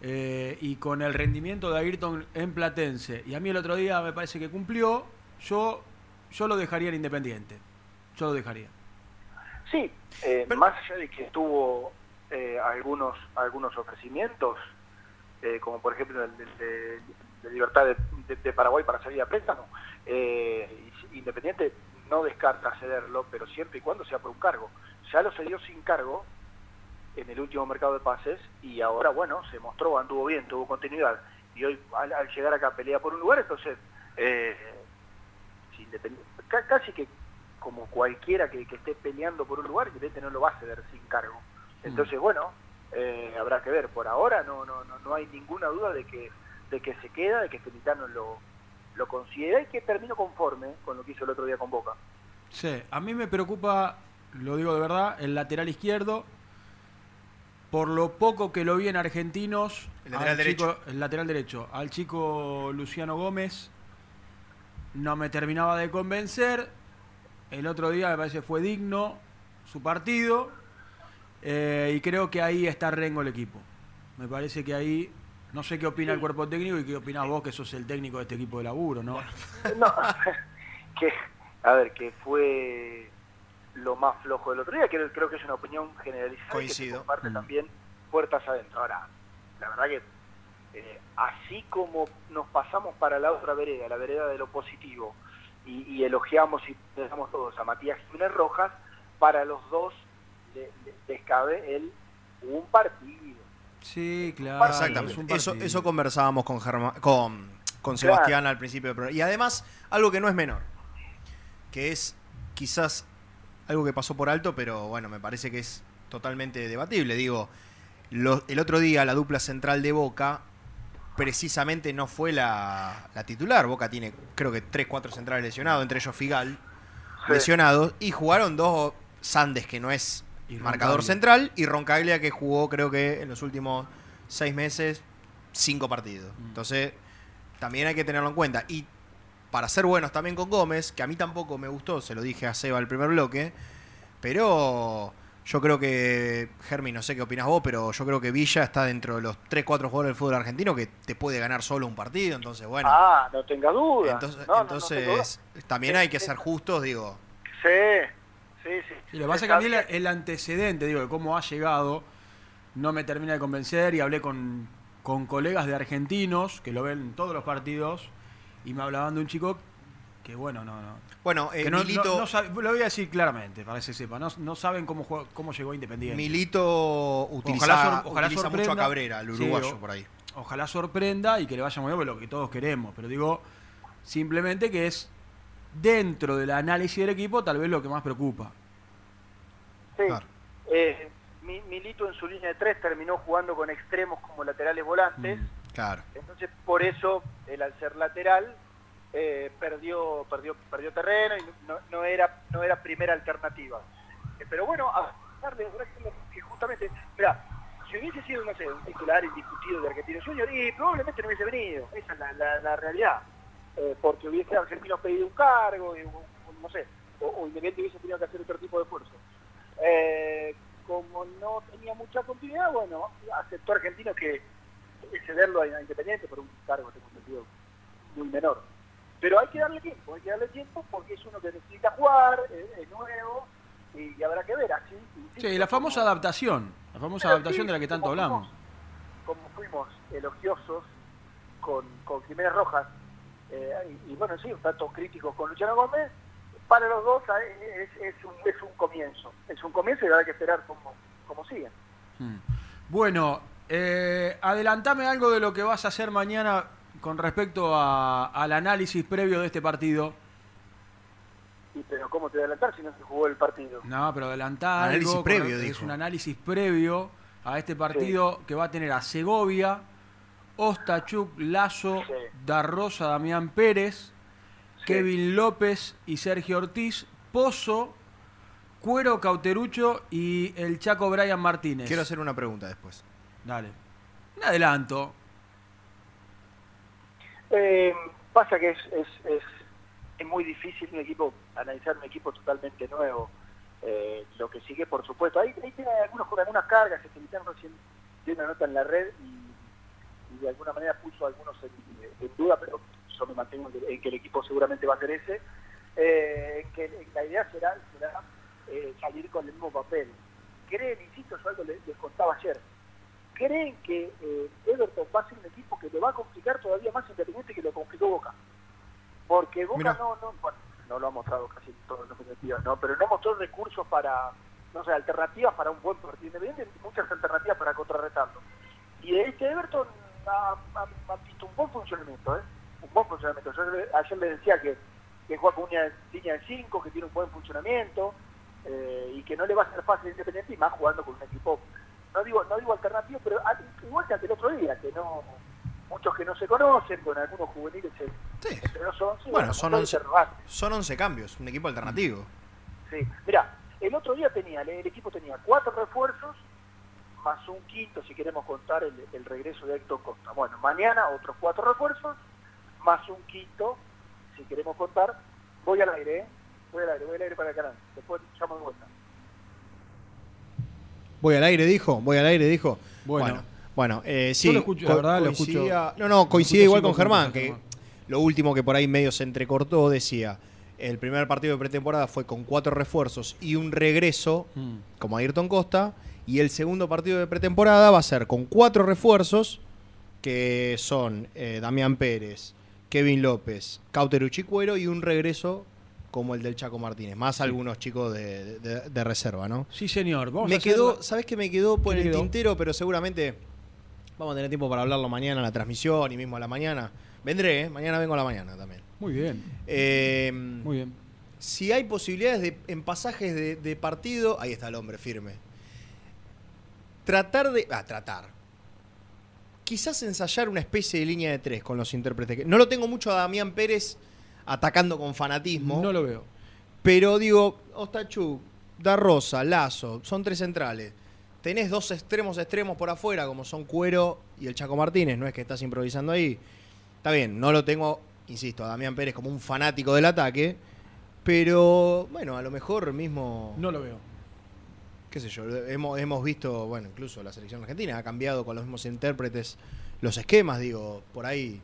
eh, y con el rendimiento de Ayrton en Platense y a mí el otro día me parece que cumplió, yo yo lo dejaría en Independiente. Yo lo dejaría. Sí, eh, más allá de que tuvo eh, algunos algunos ofrecimientos, eh, como por ejemplo el de, de- de Libertad de, Paraguay para salir a préstamo, eh, Independiente no descarta cederlo, pero siempre y cuando sea por un cargo. Ya lo cedió sin cargo en el último mercado de pases y ahora, bueno, se mostró, anduvo bien, tuvo continuidad. Y hoy, al, al llegar acá, pelea por un lugar, entonces, eh, si casi que como cualquiera que, que esté peleando por un lugar, Independiente no lo va a ceder sin cargo. Entonces, bueno, eh, habrá que ver. Por ahora no, no, no, no hay ninguna duda de que, de que se queda, de que Felitano lo, lo considera y que termino conforme con lo que hizo el otro día con Boca. Sí, a mí me preocupa, lo digo de verdad, el lateral izquierdo. Por lo poco que lo vi en Argentinos, El lateral al derecho. chico- el lateral derecho, al chico Luciano Gómez, no me terminaba de convencer. El otro día me parece fue digno su partido. eh, y creo que ahí está Rengo el equipo. Me parece que ahí, no sé qué opina el cuerpo técnico y qué opinás vos, que sos el técnico de este equipo de laburo, ¿no? No, que, a ver, que fue lo más flojo del otro día, creo, creo que es una opinión generalizada que Coincido. comparte también puertas adentro. Ahora, la verdad que eh, así como nos pasamos para la otra vereda, la vereda de lo positivo, y, y elogiamos y dejamos todos a Matías Jiménez Rojas, para los dos le- le- les cabe el un partido. Sí, claro. Exactamente. Eso, eso conversábamos con, Germa- con, con Sebastián al principio del programa. Y además, algo que no es menor, que es quizás algo que pasó por alto, pero bueno, me parece que es totalmente debatible. Digo, lo- el otro día la dupla central de Boca precisamente no fue la, la titular. Boca tiene creo que 3, 4 centrales lesionados, entre ellos Figal, lesionados, y jugaron dos Sandes, que no es marcador Roncaglia. central, y Roncaglia, que jugó creo que en los últimos seis meses, cinco partidos. Entonces, también hay que tenerlo en cuenta. Y para ser buenos también con Gómez, que a mí tampoco me gustó, se lo dije a Seba el primer bloque, pero yo creo que, Germi, no sé qué opinas vos, pero yo creo que Villa está dentro de los 3, 4 jugadores del fútbol argentino que te puede ganar solo un partido, entonces bueno. Ah, no tenga duda. entonces, No, no, no entonces también hay que ser justos, digo. Sí, sí, sí. Y lo que pasa es que a mí el, el antecedente, digo, de cómo ha llegado, no me termina de convencer y hablé con, con colegas de argentinos que lo ven en todos los partidos y me hablaban de un chico que, bueno, no, no. Bueno, eh, no- Milito- no- no sabe- lo voy a decir claramente, para que se sepa, no, no saben cómo, juega- cómo llegó a Independiente. Milito utiliza, Ojalá sor- ojalá utiliza mucho sorprenda. a Cabrera, el Sí, uruguayo, o- por ahí. Ojalá sorprenda y que le vaya muy bien, porque lo que todos queremos. Pero digo, simplemente que es dentro del análisis del equipo tal vez lo que más preocupa. Sí. Eh, Mi- Milito en su línea de tres terminó jugando con extremos como laterales volantes. Claro. Entonces, por eso, él al ser lateral, eh, perdió, perdió, perdió terreno y no, era, no era primera alternativa. Eh, pero bueno, a pesar de que justamente, mira, si hubiese sido, un titular indiscutido de Argentino Junior, y probablemente no hubiese venido, esa es la, realidad. Eh, porque hubiese Argentino pedido un cargo, y, un- no sé, o, o Independiente hubiese tenido que hacer otro tipo de esfuerzo. Como no tenía mucha continuidad, bueno, aceptó Argentino que cederlo a Independiente por un cargo, tengo entendido, muy menor. Pero hay que darle tiempo, hay que darle tiempo porque es uno que necesita jugar, es nuevo, y, habrá que ver así. insisto, Sí, la famosa adaptación, la famosa adaptación sí, de la que tanto hablamos. como fuimos elogiosos con, con Jiménez Rojas, eh, y, y bueno, sí, un tanto críticos con Luciano Gómez, para los dos eh, es, es un, es un comienzo, es un comienzo y habrá que esperar cómo, cómo siguen. Mm. Bueno, eh, adelantame algo de lo que vas a hacer mañana con respecto a- al análisis previo de este partido. Y, pero ¿cómo te adelantar si no se jugó el partido? No, pero adelantar Análisis algo, previo, es dijo. un análisis previo a este partido que va a tener a Segovia, Ostachuk, Lazo, Darrosa, Damián Pérez, Kevin López y Sergio Ortiz, Pozo, Cuero Cauterucho y el Chaco Brian Martínez. Quiero hacer una pregunta después. Dale. Un adelanto. Eh, pasa que es, es, es, es muy difícil un equipo, analizar un equipo totalmente nuevo. Eh, lo que sigue, por supuesto, hay tiene algunos con algunas cargas, que Feliciano recién dio una nota en la red y, de alguna manera puso algunos en, duda, pero yo me mantengo en que, el equipo seguramente va a ese. Eh, que la idea será, será eh, salir con el mismo papel. Creen, insisto, yo algo les contaba ayer, creen que eh, Everton va a ser un equipo que le va a complicar todavía más Independiente que lo complicó Boca. Porque Boca no, no, bueno, no lo ha mostrado casi en todos los partidos, ¿no? pero no mostró recursos para, no sé, alternativas para un buen partido Independiente, muchas alternativas para contrarrestarlo. Y este Everton ha, ha- ha visto un buen funcionamiento, ¿eh? Un buen funcionamiento. Yo ayer le decía que, que juega con una línea de 5, que tiene un buen funcionamiento eh, y que no le va a ser fácil Independiente y más jugando con un equipo no digo no digo alternativo pero igual que aquel otro día que no muchos que no se conocen con algunos juveniles se, entre los 11 Bueno, son puede 11, ser raro. son 11 cambios, un equipo alternativo. sí mira el otro día tenía el, el equipo tenía cuatro refuerzos más un quinto si queremos contar el, el regreso de Héctor Costa bueno mañana otros cuatro refuerzos más un quinto si queremos contar voy al aire ¿eh? voy al aire voy al aire para el canal después llamo de vuelta Voy al aire, dijo. Voy al aire, dijo. Bueno. bueno, bueno, eh, sí. Yo lo escucho, la verdad, lo escucho- No, no, coincide igual con Germán, que Germán. lo último que por ahí medio se entrecortó decía, el primer partido de pretemporada fue con cuatro refuerzos y un regreso, Mm. como Ayrton Costa, y el segundo partido de pretemporada va a ser con cuatro refuerzos, que son eh, Damián Pérez, Kevin López, Cauterucci Cuero y un regreso como el del Chaco Martínez, más algunos chicos de, de- de reserva, ¿no? Sí, señor. Vamos me a quedó, la- ¿sabes qué me quedó por ¿Qué el quedó? tintero? Pero seguramente Vamos a tener tiempo para hablarlo mañana en la transmisión y mismo a la mañana. Vendré, ¿eh? mañana vengo a la mañana también. Muy bien. Eh, Muy bien. Si hay posibilidades de, en pasajes de, de partido, ahí está el hombre firme. Tratar de. Ah, tratar. Quizás ensayar una especie de línea de tres con los intérpretes. No lo tengo mucho a Damián Pérez atacando con fanatismo. No lo veo. Pero digo, Ostachuk, Da Rosa, Lazo, son tres centrales. Tenés dos extremos extremos por afuera, como son Cuero y el Chaco Martínez, no es que estás improvisando ahí. Está bien, no lo tengo, insisto, a Damián Pérez como un fanático del ataque, pero bueno, a lo mejor mismo... No lo veo. Qué sé yo, hemos, hemos visto, bueno, incluso la selección argentina ha cambiado con los mismos intérpretes los esquemas, digo, por ahí,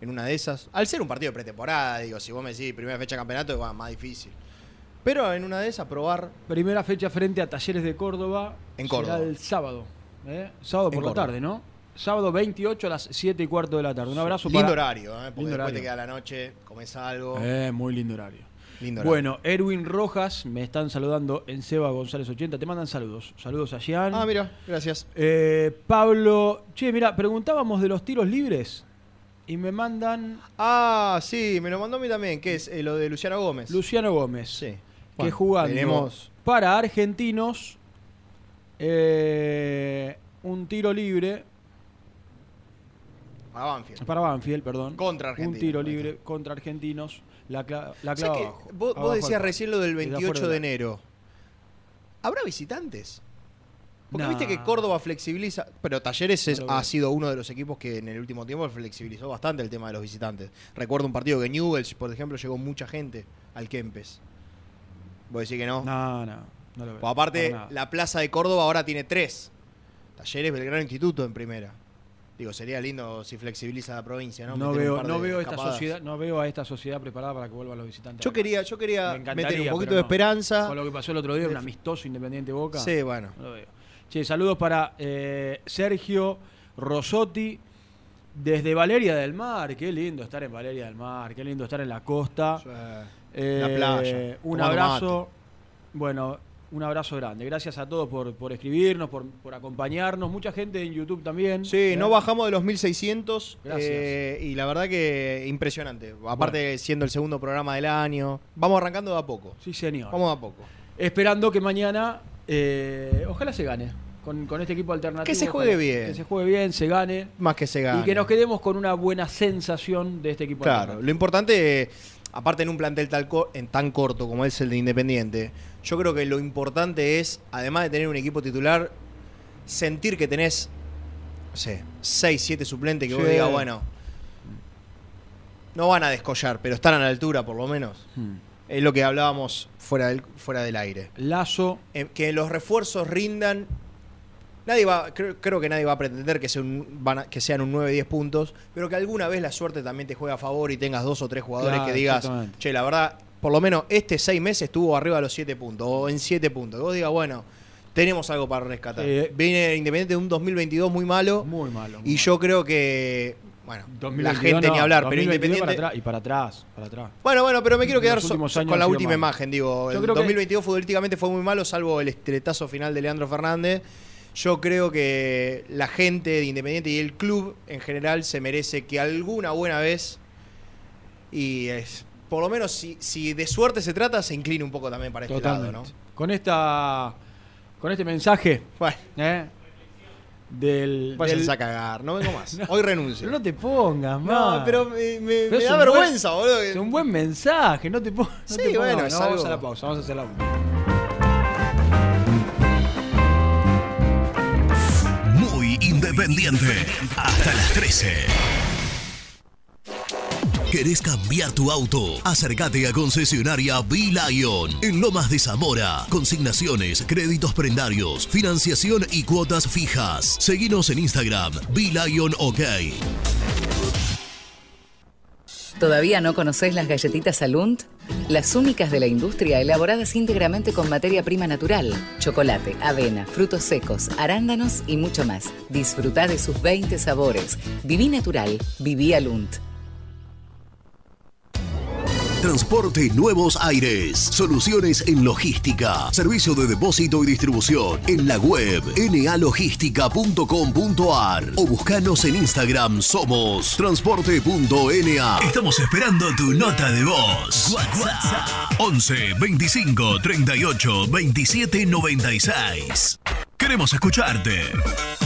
en una de esas. Al ser un partido de pretemporada, digo, si vos me decís primera fecha de campeonato, va más difícil. Pero en una de esas, probar. Primera fecha frente a Talleres de Córdoba. En Córdoba. Será el sábado. ¿eh? Sábado por En la Córdoba. tarde, ¿no? Sábado 28 a las 7 y cuarto de la tarde. Un abrazo Lindo para... horario, ¿eh? porque Lindo después horario. te queda la noche, comes algo. Eh, muy lindo horario. Lindo horario. Bueno, Erwin Rojas, me están saludando en Seba González 80. Te mandan saludos. Saludos a Gian. Ah, mira, gracias. Eh, Pablo, che, mira, preguntábamos de los tiros libres y me mandan Ah, sí, me lo mandó a mí también, que es eh, lo de Luciano Gómez. Luciano Gómez, Sí. que Bueno, jugando tenemos- para argentinos eh, un tiro libre Para Banfield. para Banfield, perdón. Contra Un Argentinos, tiro ahí está. libre contra argentinos. La, cla- la O sea clava abajo, vos, vos decías recién lo del desde 28 afuera de del- enero. ¿Habrá visitantes? Porque No. viste que Córdoba flexibiliza, pero Talleres es- ha sido uno de los equipos que en el último tiempo flexibilizó bastante el tema de los visitantes. Recuerdo un partido que Newell's, por ejemplo, llegó mucha gente al Kempes. ¿Vos decís que no? No, no, no lo veo. Pues aparte, la plaza de Córdoba ahora tiene tres. Talleres, Belgrano Instituto en primera. Digo, sería lindo si flexibiliza la provincia, ¿no? No Meter veo, no veo esta escapadas. sociedad, no veo a esta sociedad preparada para que vuelvan los visitantes. Yo quería, yo quería Me meter un poquito de no. esperanza. Con lo que pasó el otro día, un amistoso Independiente Boca. Sí, bueno. No lo veo. Che, saludos para eh, Sergio Rosotti desde Valeria del Mar. Qué lindo estar en Valeria del Mar, qué lindo estar en la costa. Eh, La playa, Un abrazo. Bueno, un abrazo grande. Gracias a todos por, por escribirnos, por, por acompañarnos. Mucha gente en YouTube también. Sí, ¿eh? no bajamos de los 1600 Gracias. eh, y la verdad que impresionante. Aparte siendo el segundo programa del año, vamos arrancando de a poco. Sí, señor. Vamos de a poco. Esperando que mañana, eh, ojalá se gane. Con, con este equipo alternativo. Que se juegue ojalá. bien. Que se juegue bien, se gane. Más que se gane. Y que nos quedemos con una buena sensación de este equipo Claro, alternativo. lo importante, eh, aparte en un plantel tal co- en tan corto como es el de Independiente, yo creo que lo importante es, además de tener un equipo titular, sentir que tenés, no sé, 6, 7 suplentes que vos Sí. digas, bueno, no van a descollar, pero están a la altura por lo menos. Hmm. Es lo que hablábamos fuera del, fuera del aire. Lazo. Eh, que los refuerzos rindan. Nadie va, creo, creo que nadie va a pretender que, sea un- van a- que sean un 9-10 puntos, pero que alguna vez la suerte también te juegue a favor y tengas dos o tres jugadores Claro, que digas, che, la verdad, por lo menos este seis meses estuvo arriba de los 7 puntos, o en 7 puntos. Que vos digas, bueno, tenemos algo para rescatar. Sí. Viene Independiente de un 2022 muy malo. Muy malo. muy y malo. yo creo que, bueno, la 2022 gente ni hablar, pero 2022 Independiente... para atrás, y para atrás, para atrás. Bueno, bueno, pero me quiero quedar so- con la última imagen. Digo, Yo el creo que- 2022 futbolísticamente fue muy malo, salvo el estretazo final de Leandro Fernández. Yo creo que la gente de Independiente y el club en general se merece que alguna buena vez, y es, por lo menos si, si de suerte se trata, se incline un poco también para este Totalmente. lado, ¿no? Con esta con este mensaje ¿eh? Del, Váyanse del- a cagar, no vengo más. Hoy renuncio. Pero no te pongas, No, más. pero me, me- Pero me da vergüenza, buen- boludo. Es un buen mensaje, no te pongas. no Sí, te pongas. bueno, No, vamos a la pausa, vamos a hacer la Muy independiente. Hasta las 13. ¿Querés cambiar tu auto? Acércate a concesionaria B-Lion en Lomas de Zamora. Consignaciones, créditos prendarios, financiación y cuotas fijas. Seguinos en Instagram, B-Lion OK. ¿Todavía no conocés las galletitas Alunt? Las únicas de la industria elaboradas íntegramente con materia prima natural, chocolate, avena, frutos secos, arándanos y mucho más. Disfruta de sus 20 sabores. Viví natural, viví Alunt. Transporte Nuevos Aires. Soluciones en logística. Servicio de depósito y distribución. En la web nalogística.com.ar o buscanos en Instagram. Somos transporte.na. Estamos esperando tu nota de voz. WhatsApp 11 25 38 27 96. Queremos escucharte.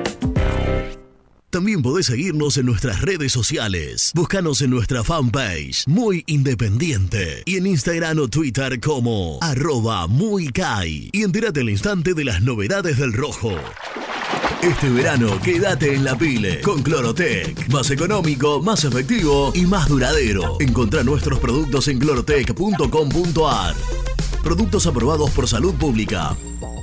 También podés seguirnos en nuestras redes sociales. Búscanos en nuestra fanpage, Muy Independiente, y en Instagram o Twitter como arroba muy Kai. Y entérate al instante de las novedades del rojo. Este verano quédate en la pile con Clorotec. Más económico, más efectivo y más duradero. Encontrá nuestros productos en clorotec.com.ar. Productos aprobados por salud pública.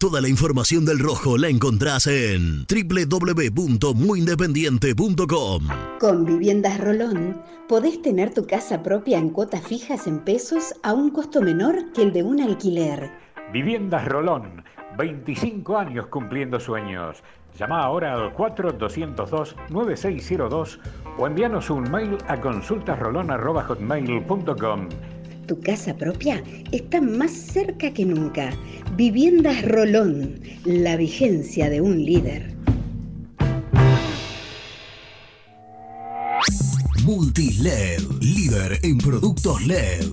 Toda la información del rojo la encontrás en www.muyindependiente.com. Con Viviendas Rolón podés tener tu casa propia en cuotas fijas en pesos a un costo menor que el de un alquiler. Viviendas Rolón, 25 años cumpliendo sueños. Llama ahora al 4202-9602 o envíanos un mail a consultasrolón.com. Tu casa propia está más cerca que nunca. Viviendas Rolón, la vigencia de un líder. Multiled, líder en productos LED.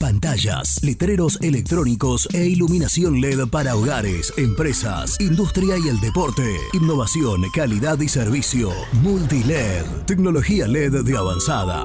Pantallas, letreros electrónicos e iluminación LED para hogares, empresas, industria y el deporte. Innovación, calidad y servicio. Multiled, tecnología LED de avanzada.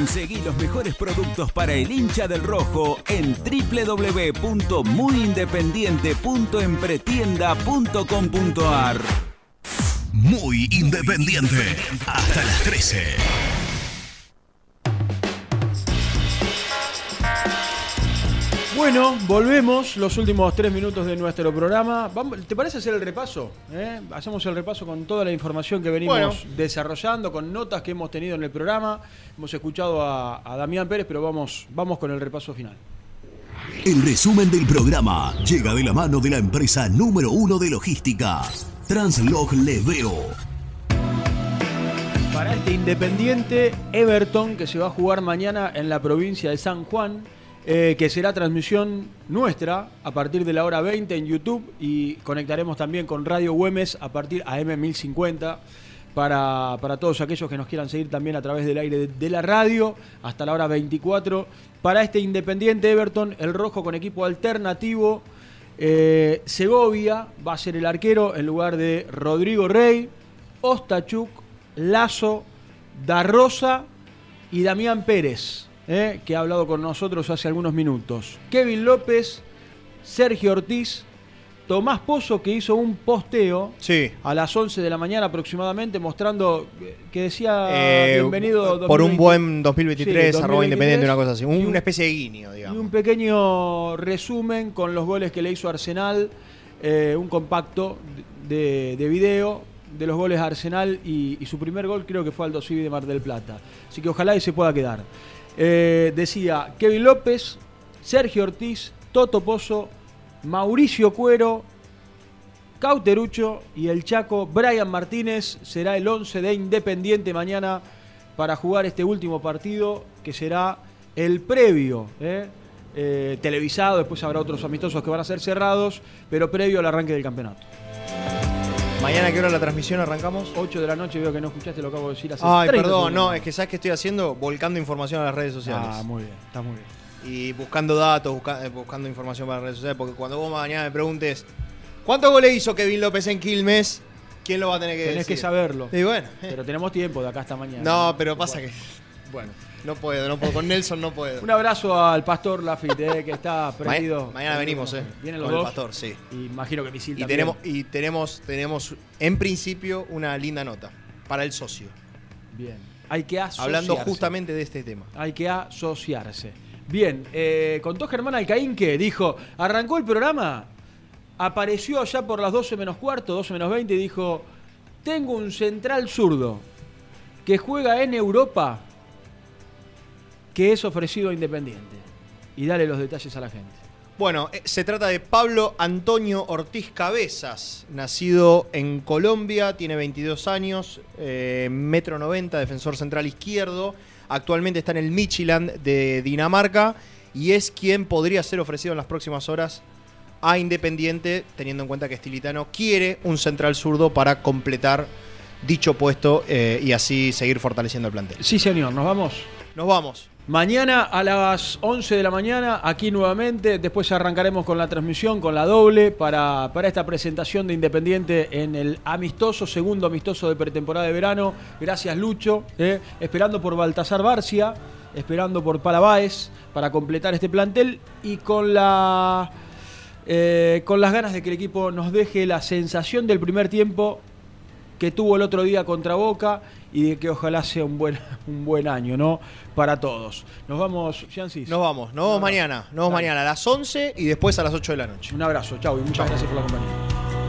Conseguí los mejores productos para el hincha del rojo en www.muyindependiente.empretienda.com.ar. Muy independiente. Hasta las 13. Bueno, volvemos los últimos tres minutos de nuestro programa. Vamos- ¿Te parece hacer el repaso? ¿Eh? Hacemos el repaso con toda la información que venimos Bueno. desarrollando, con notas que hemos tenido en el programa. Hemos escuchado a, a Damián Pérez, pero vamos, vamos con el repaso final. El resumen del programa llega de la mano de la empresa número uno de logística, Translog Leveo. Para este Independiente Everton que se va a jugar mañana en la provincia de San Juan, eh, que será transmisión nuestra a partir de la hora 20 en YouTube y conectaremos también con Radio Güemes a partir a M1050 para, para todos aquellos que nos quieran seguir también a través del aire de, la radio hasta la hora 24. Para este Independiente Everton, el rojo con equipo alternativo. eh, Segovia va a ser el arquero en lugar de Rodrigo Rey, Ostachuk, Lazo, Darrosa y Damián Pérez, eh, que ha hablado con nosotros hace algunos minutos. Kevin López, Sergio Ortiz, Tomás Pozo, que hizo un posteo a las 11 de la mañana aproximadamente, mostrando eh, que decía Eh, bienvenido por un 2020. buen 2023, Sí, arroba independiente, una cosa así. Un- una especie de guiño, digamos. Y un pequeño resumen con los goles que le hizo Arsenal, eh, un compacto de, de video de los goles a Arsenal y, y su primer gol creo que fue Aldo Civi de Mar del Plata. Así que ojalá y se pueda quedar. Eh, decía Kevin López, Sergio Ortiz, Toto Pozo, Mauricio Cuero, Cauterucho y el Chaco Brian Martínez será el 11 de Independiente mañana para jugar este último partido que será el previo, ¿eh? Eh, televisado, después habrá otros amistosos que van a ser cerrados, pero previo al arranque del campeonato. Mañana, ¿a qué hora la transmisión arrancamos? 8 de la noche, veo que no escuchaste, lo acabo de decir hace Ay, 30 perdón, segundos. no, es que ¿sabes qué estoy haciendo? Volcando información a las redes sociales. Ah, muy bien, está muy bien. Y buscando datos, busca- eh, buscando información para las redes sociales, porque cuando vos mañana me preguntes ¿cuántos goles hizo Kevin López en Quilmes? ¿Quién lo va a tener que Tenés decir? que saberlo. Y bueno, eh. Pero tenemos tiempo de acá hasta mañana. No, pero pasa Bueno. que. Bueno. No puedo, no puedo. Con Nelson no puedo. Un abrazo al pastor Lafitte, eh, que está prendido. Ma- mañana venimos, eh. Vienen los Con el dos. pastor, sí. Y imagino que Misil Y también. tenemos, y tenemos, tenemos, en principio, una linda nota para el socio. Bien. Hay que asociarse. Hablando justamente de este tema. Hay que asociarse. Bien, eh, contó Germán Alcaín que dijo, arrancó el programa, apareció allá por las 12 menos cuarto, 12 menos 20 y dijo, tengo un central zurdo que juega en Europa que es ofrecido a Independiente. Y dale los detalles a la gente. Bueno, eh, se trata de Pablo Antonio Ortiz Cabezas, nacido en Colombia, tiene 22 años, eh, metro 90, defensor central izquierdo, actualmente está en el Midtjylland de Dinamarca y es quien podría ser ofrecido en las próximas horas a Independiente, teniendo en cuenta que Stilitano quiere un central zurdo para completar dicho puesto eh, y así seguir fortaleciendo el plantel. Sí, señor, nos vamos. Nos vamos. Mañana a las 11 de la mañana, aquí nuevamente. Después arrancaremos con la transmisión, con la doble, para, para esta presentación de Independiente en el amistoso, segundo amistoso de pretemporada de verano. Gracias, Lucho. eh, esperando por Baltasar Barcia, esperando por Palabáez para completar este plantel y con la. eh, con las ganas de que el equipo nos deje la sensación del primer tiempo que tuvo el otro día contra Boca y de que ojalá sea un buen, un buen año, ¿no? Para todos. Nos vamos, Jancis. Nos vamos, nos vamos mañana, nos vamos mañana a las 11 y después a las 8 de la noche. Un abrazo, chau y muchas gracias por la compañía.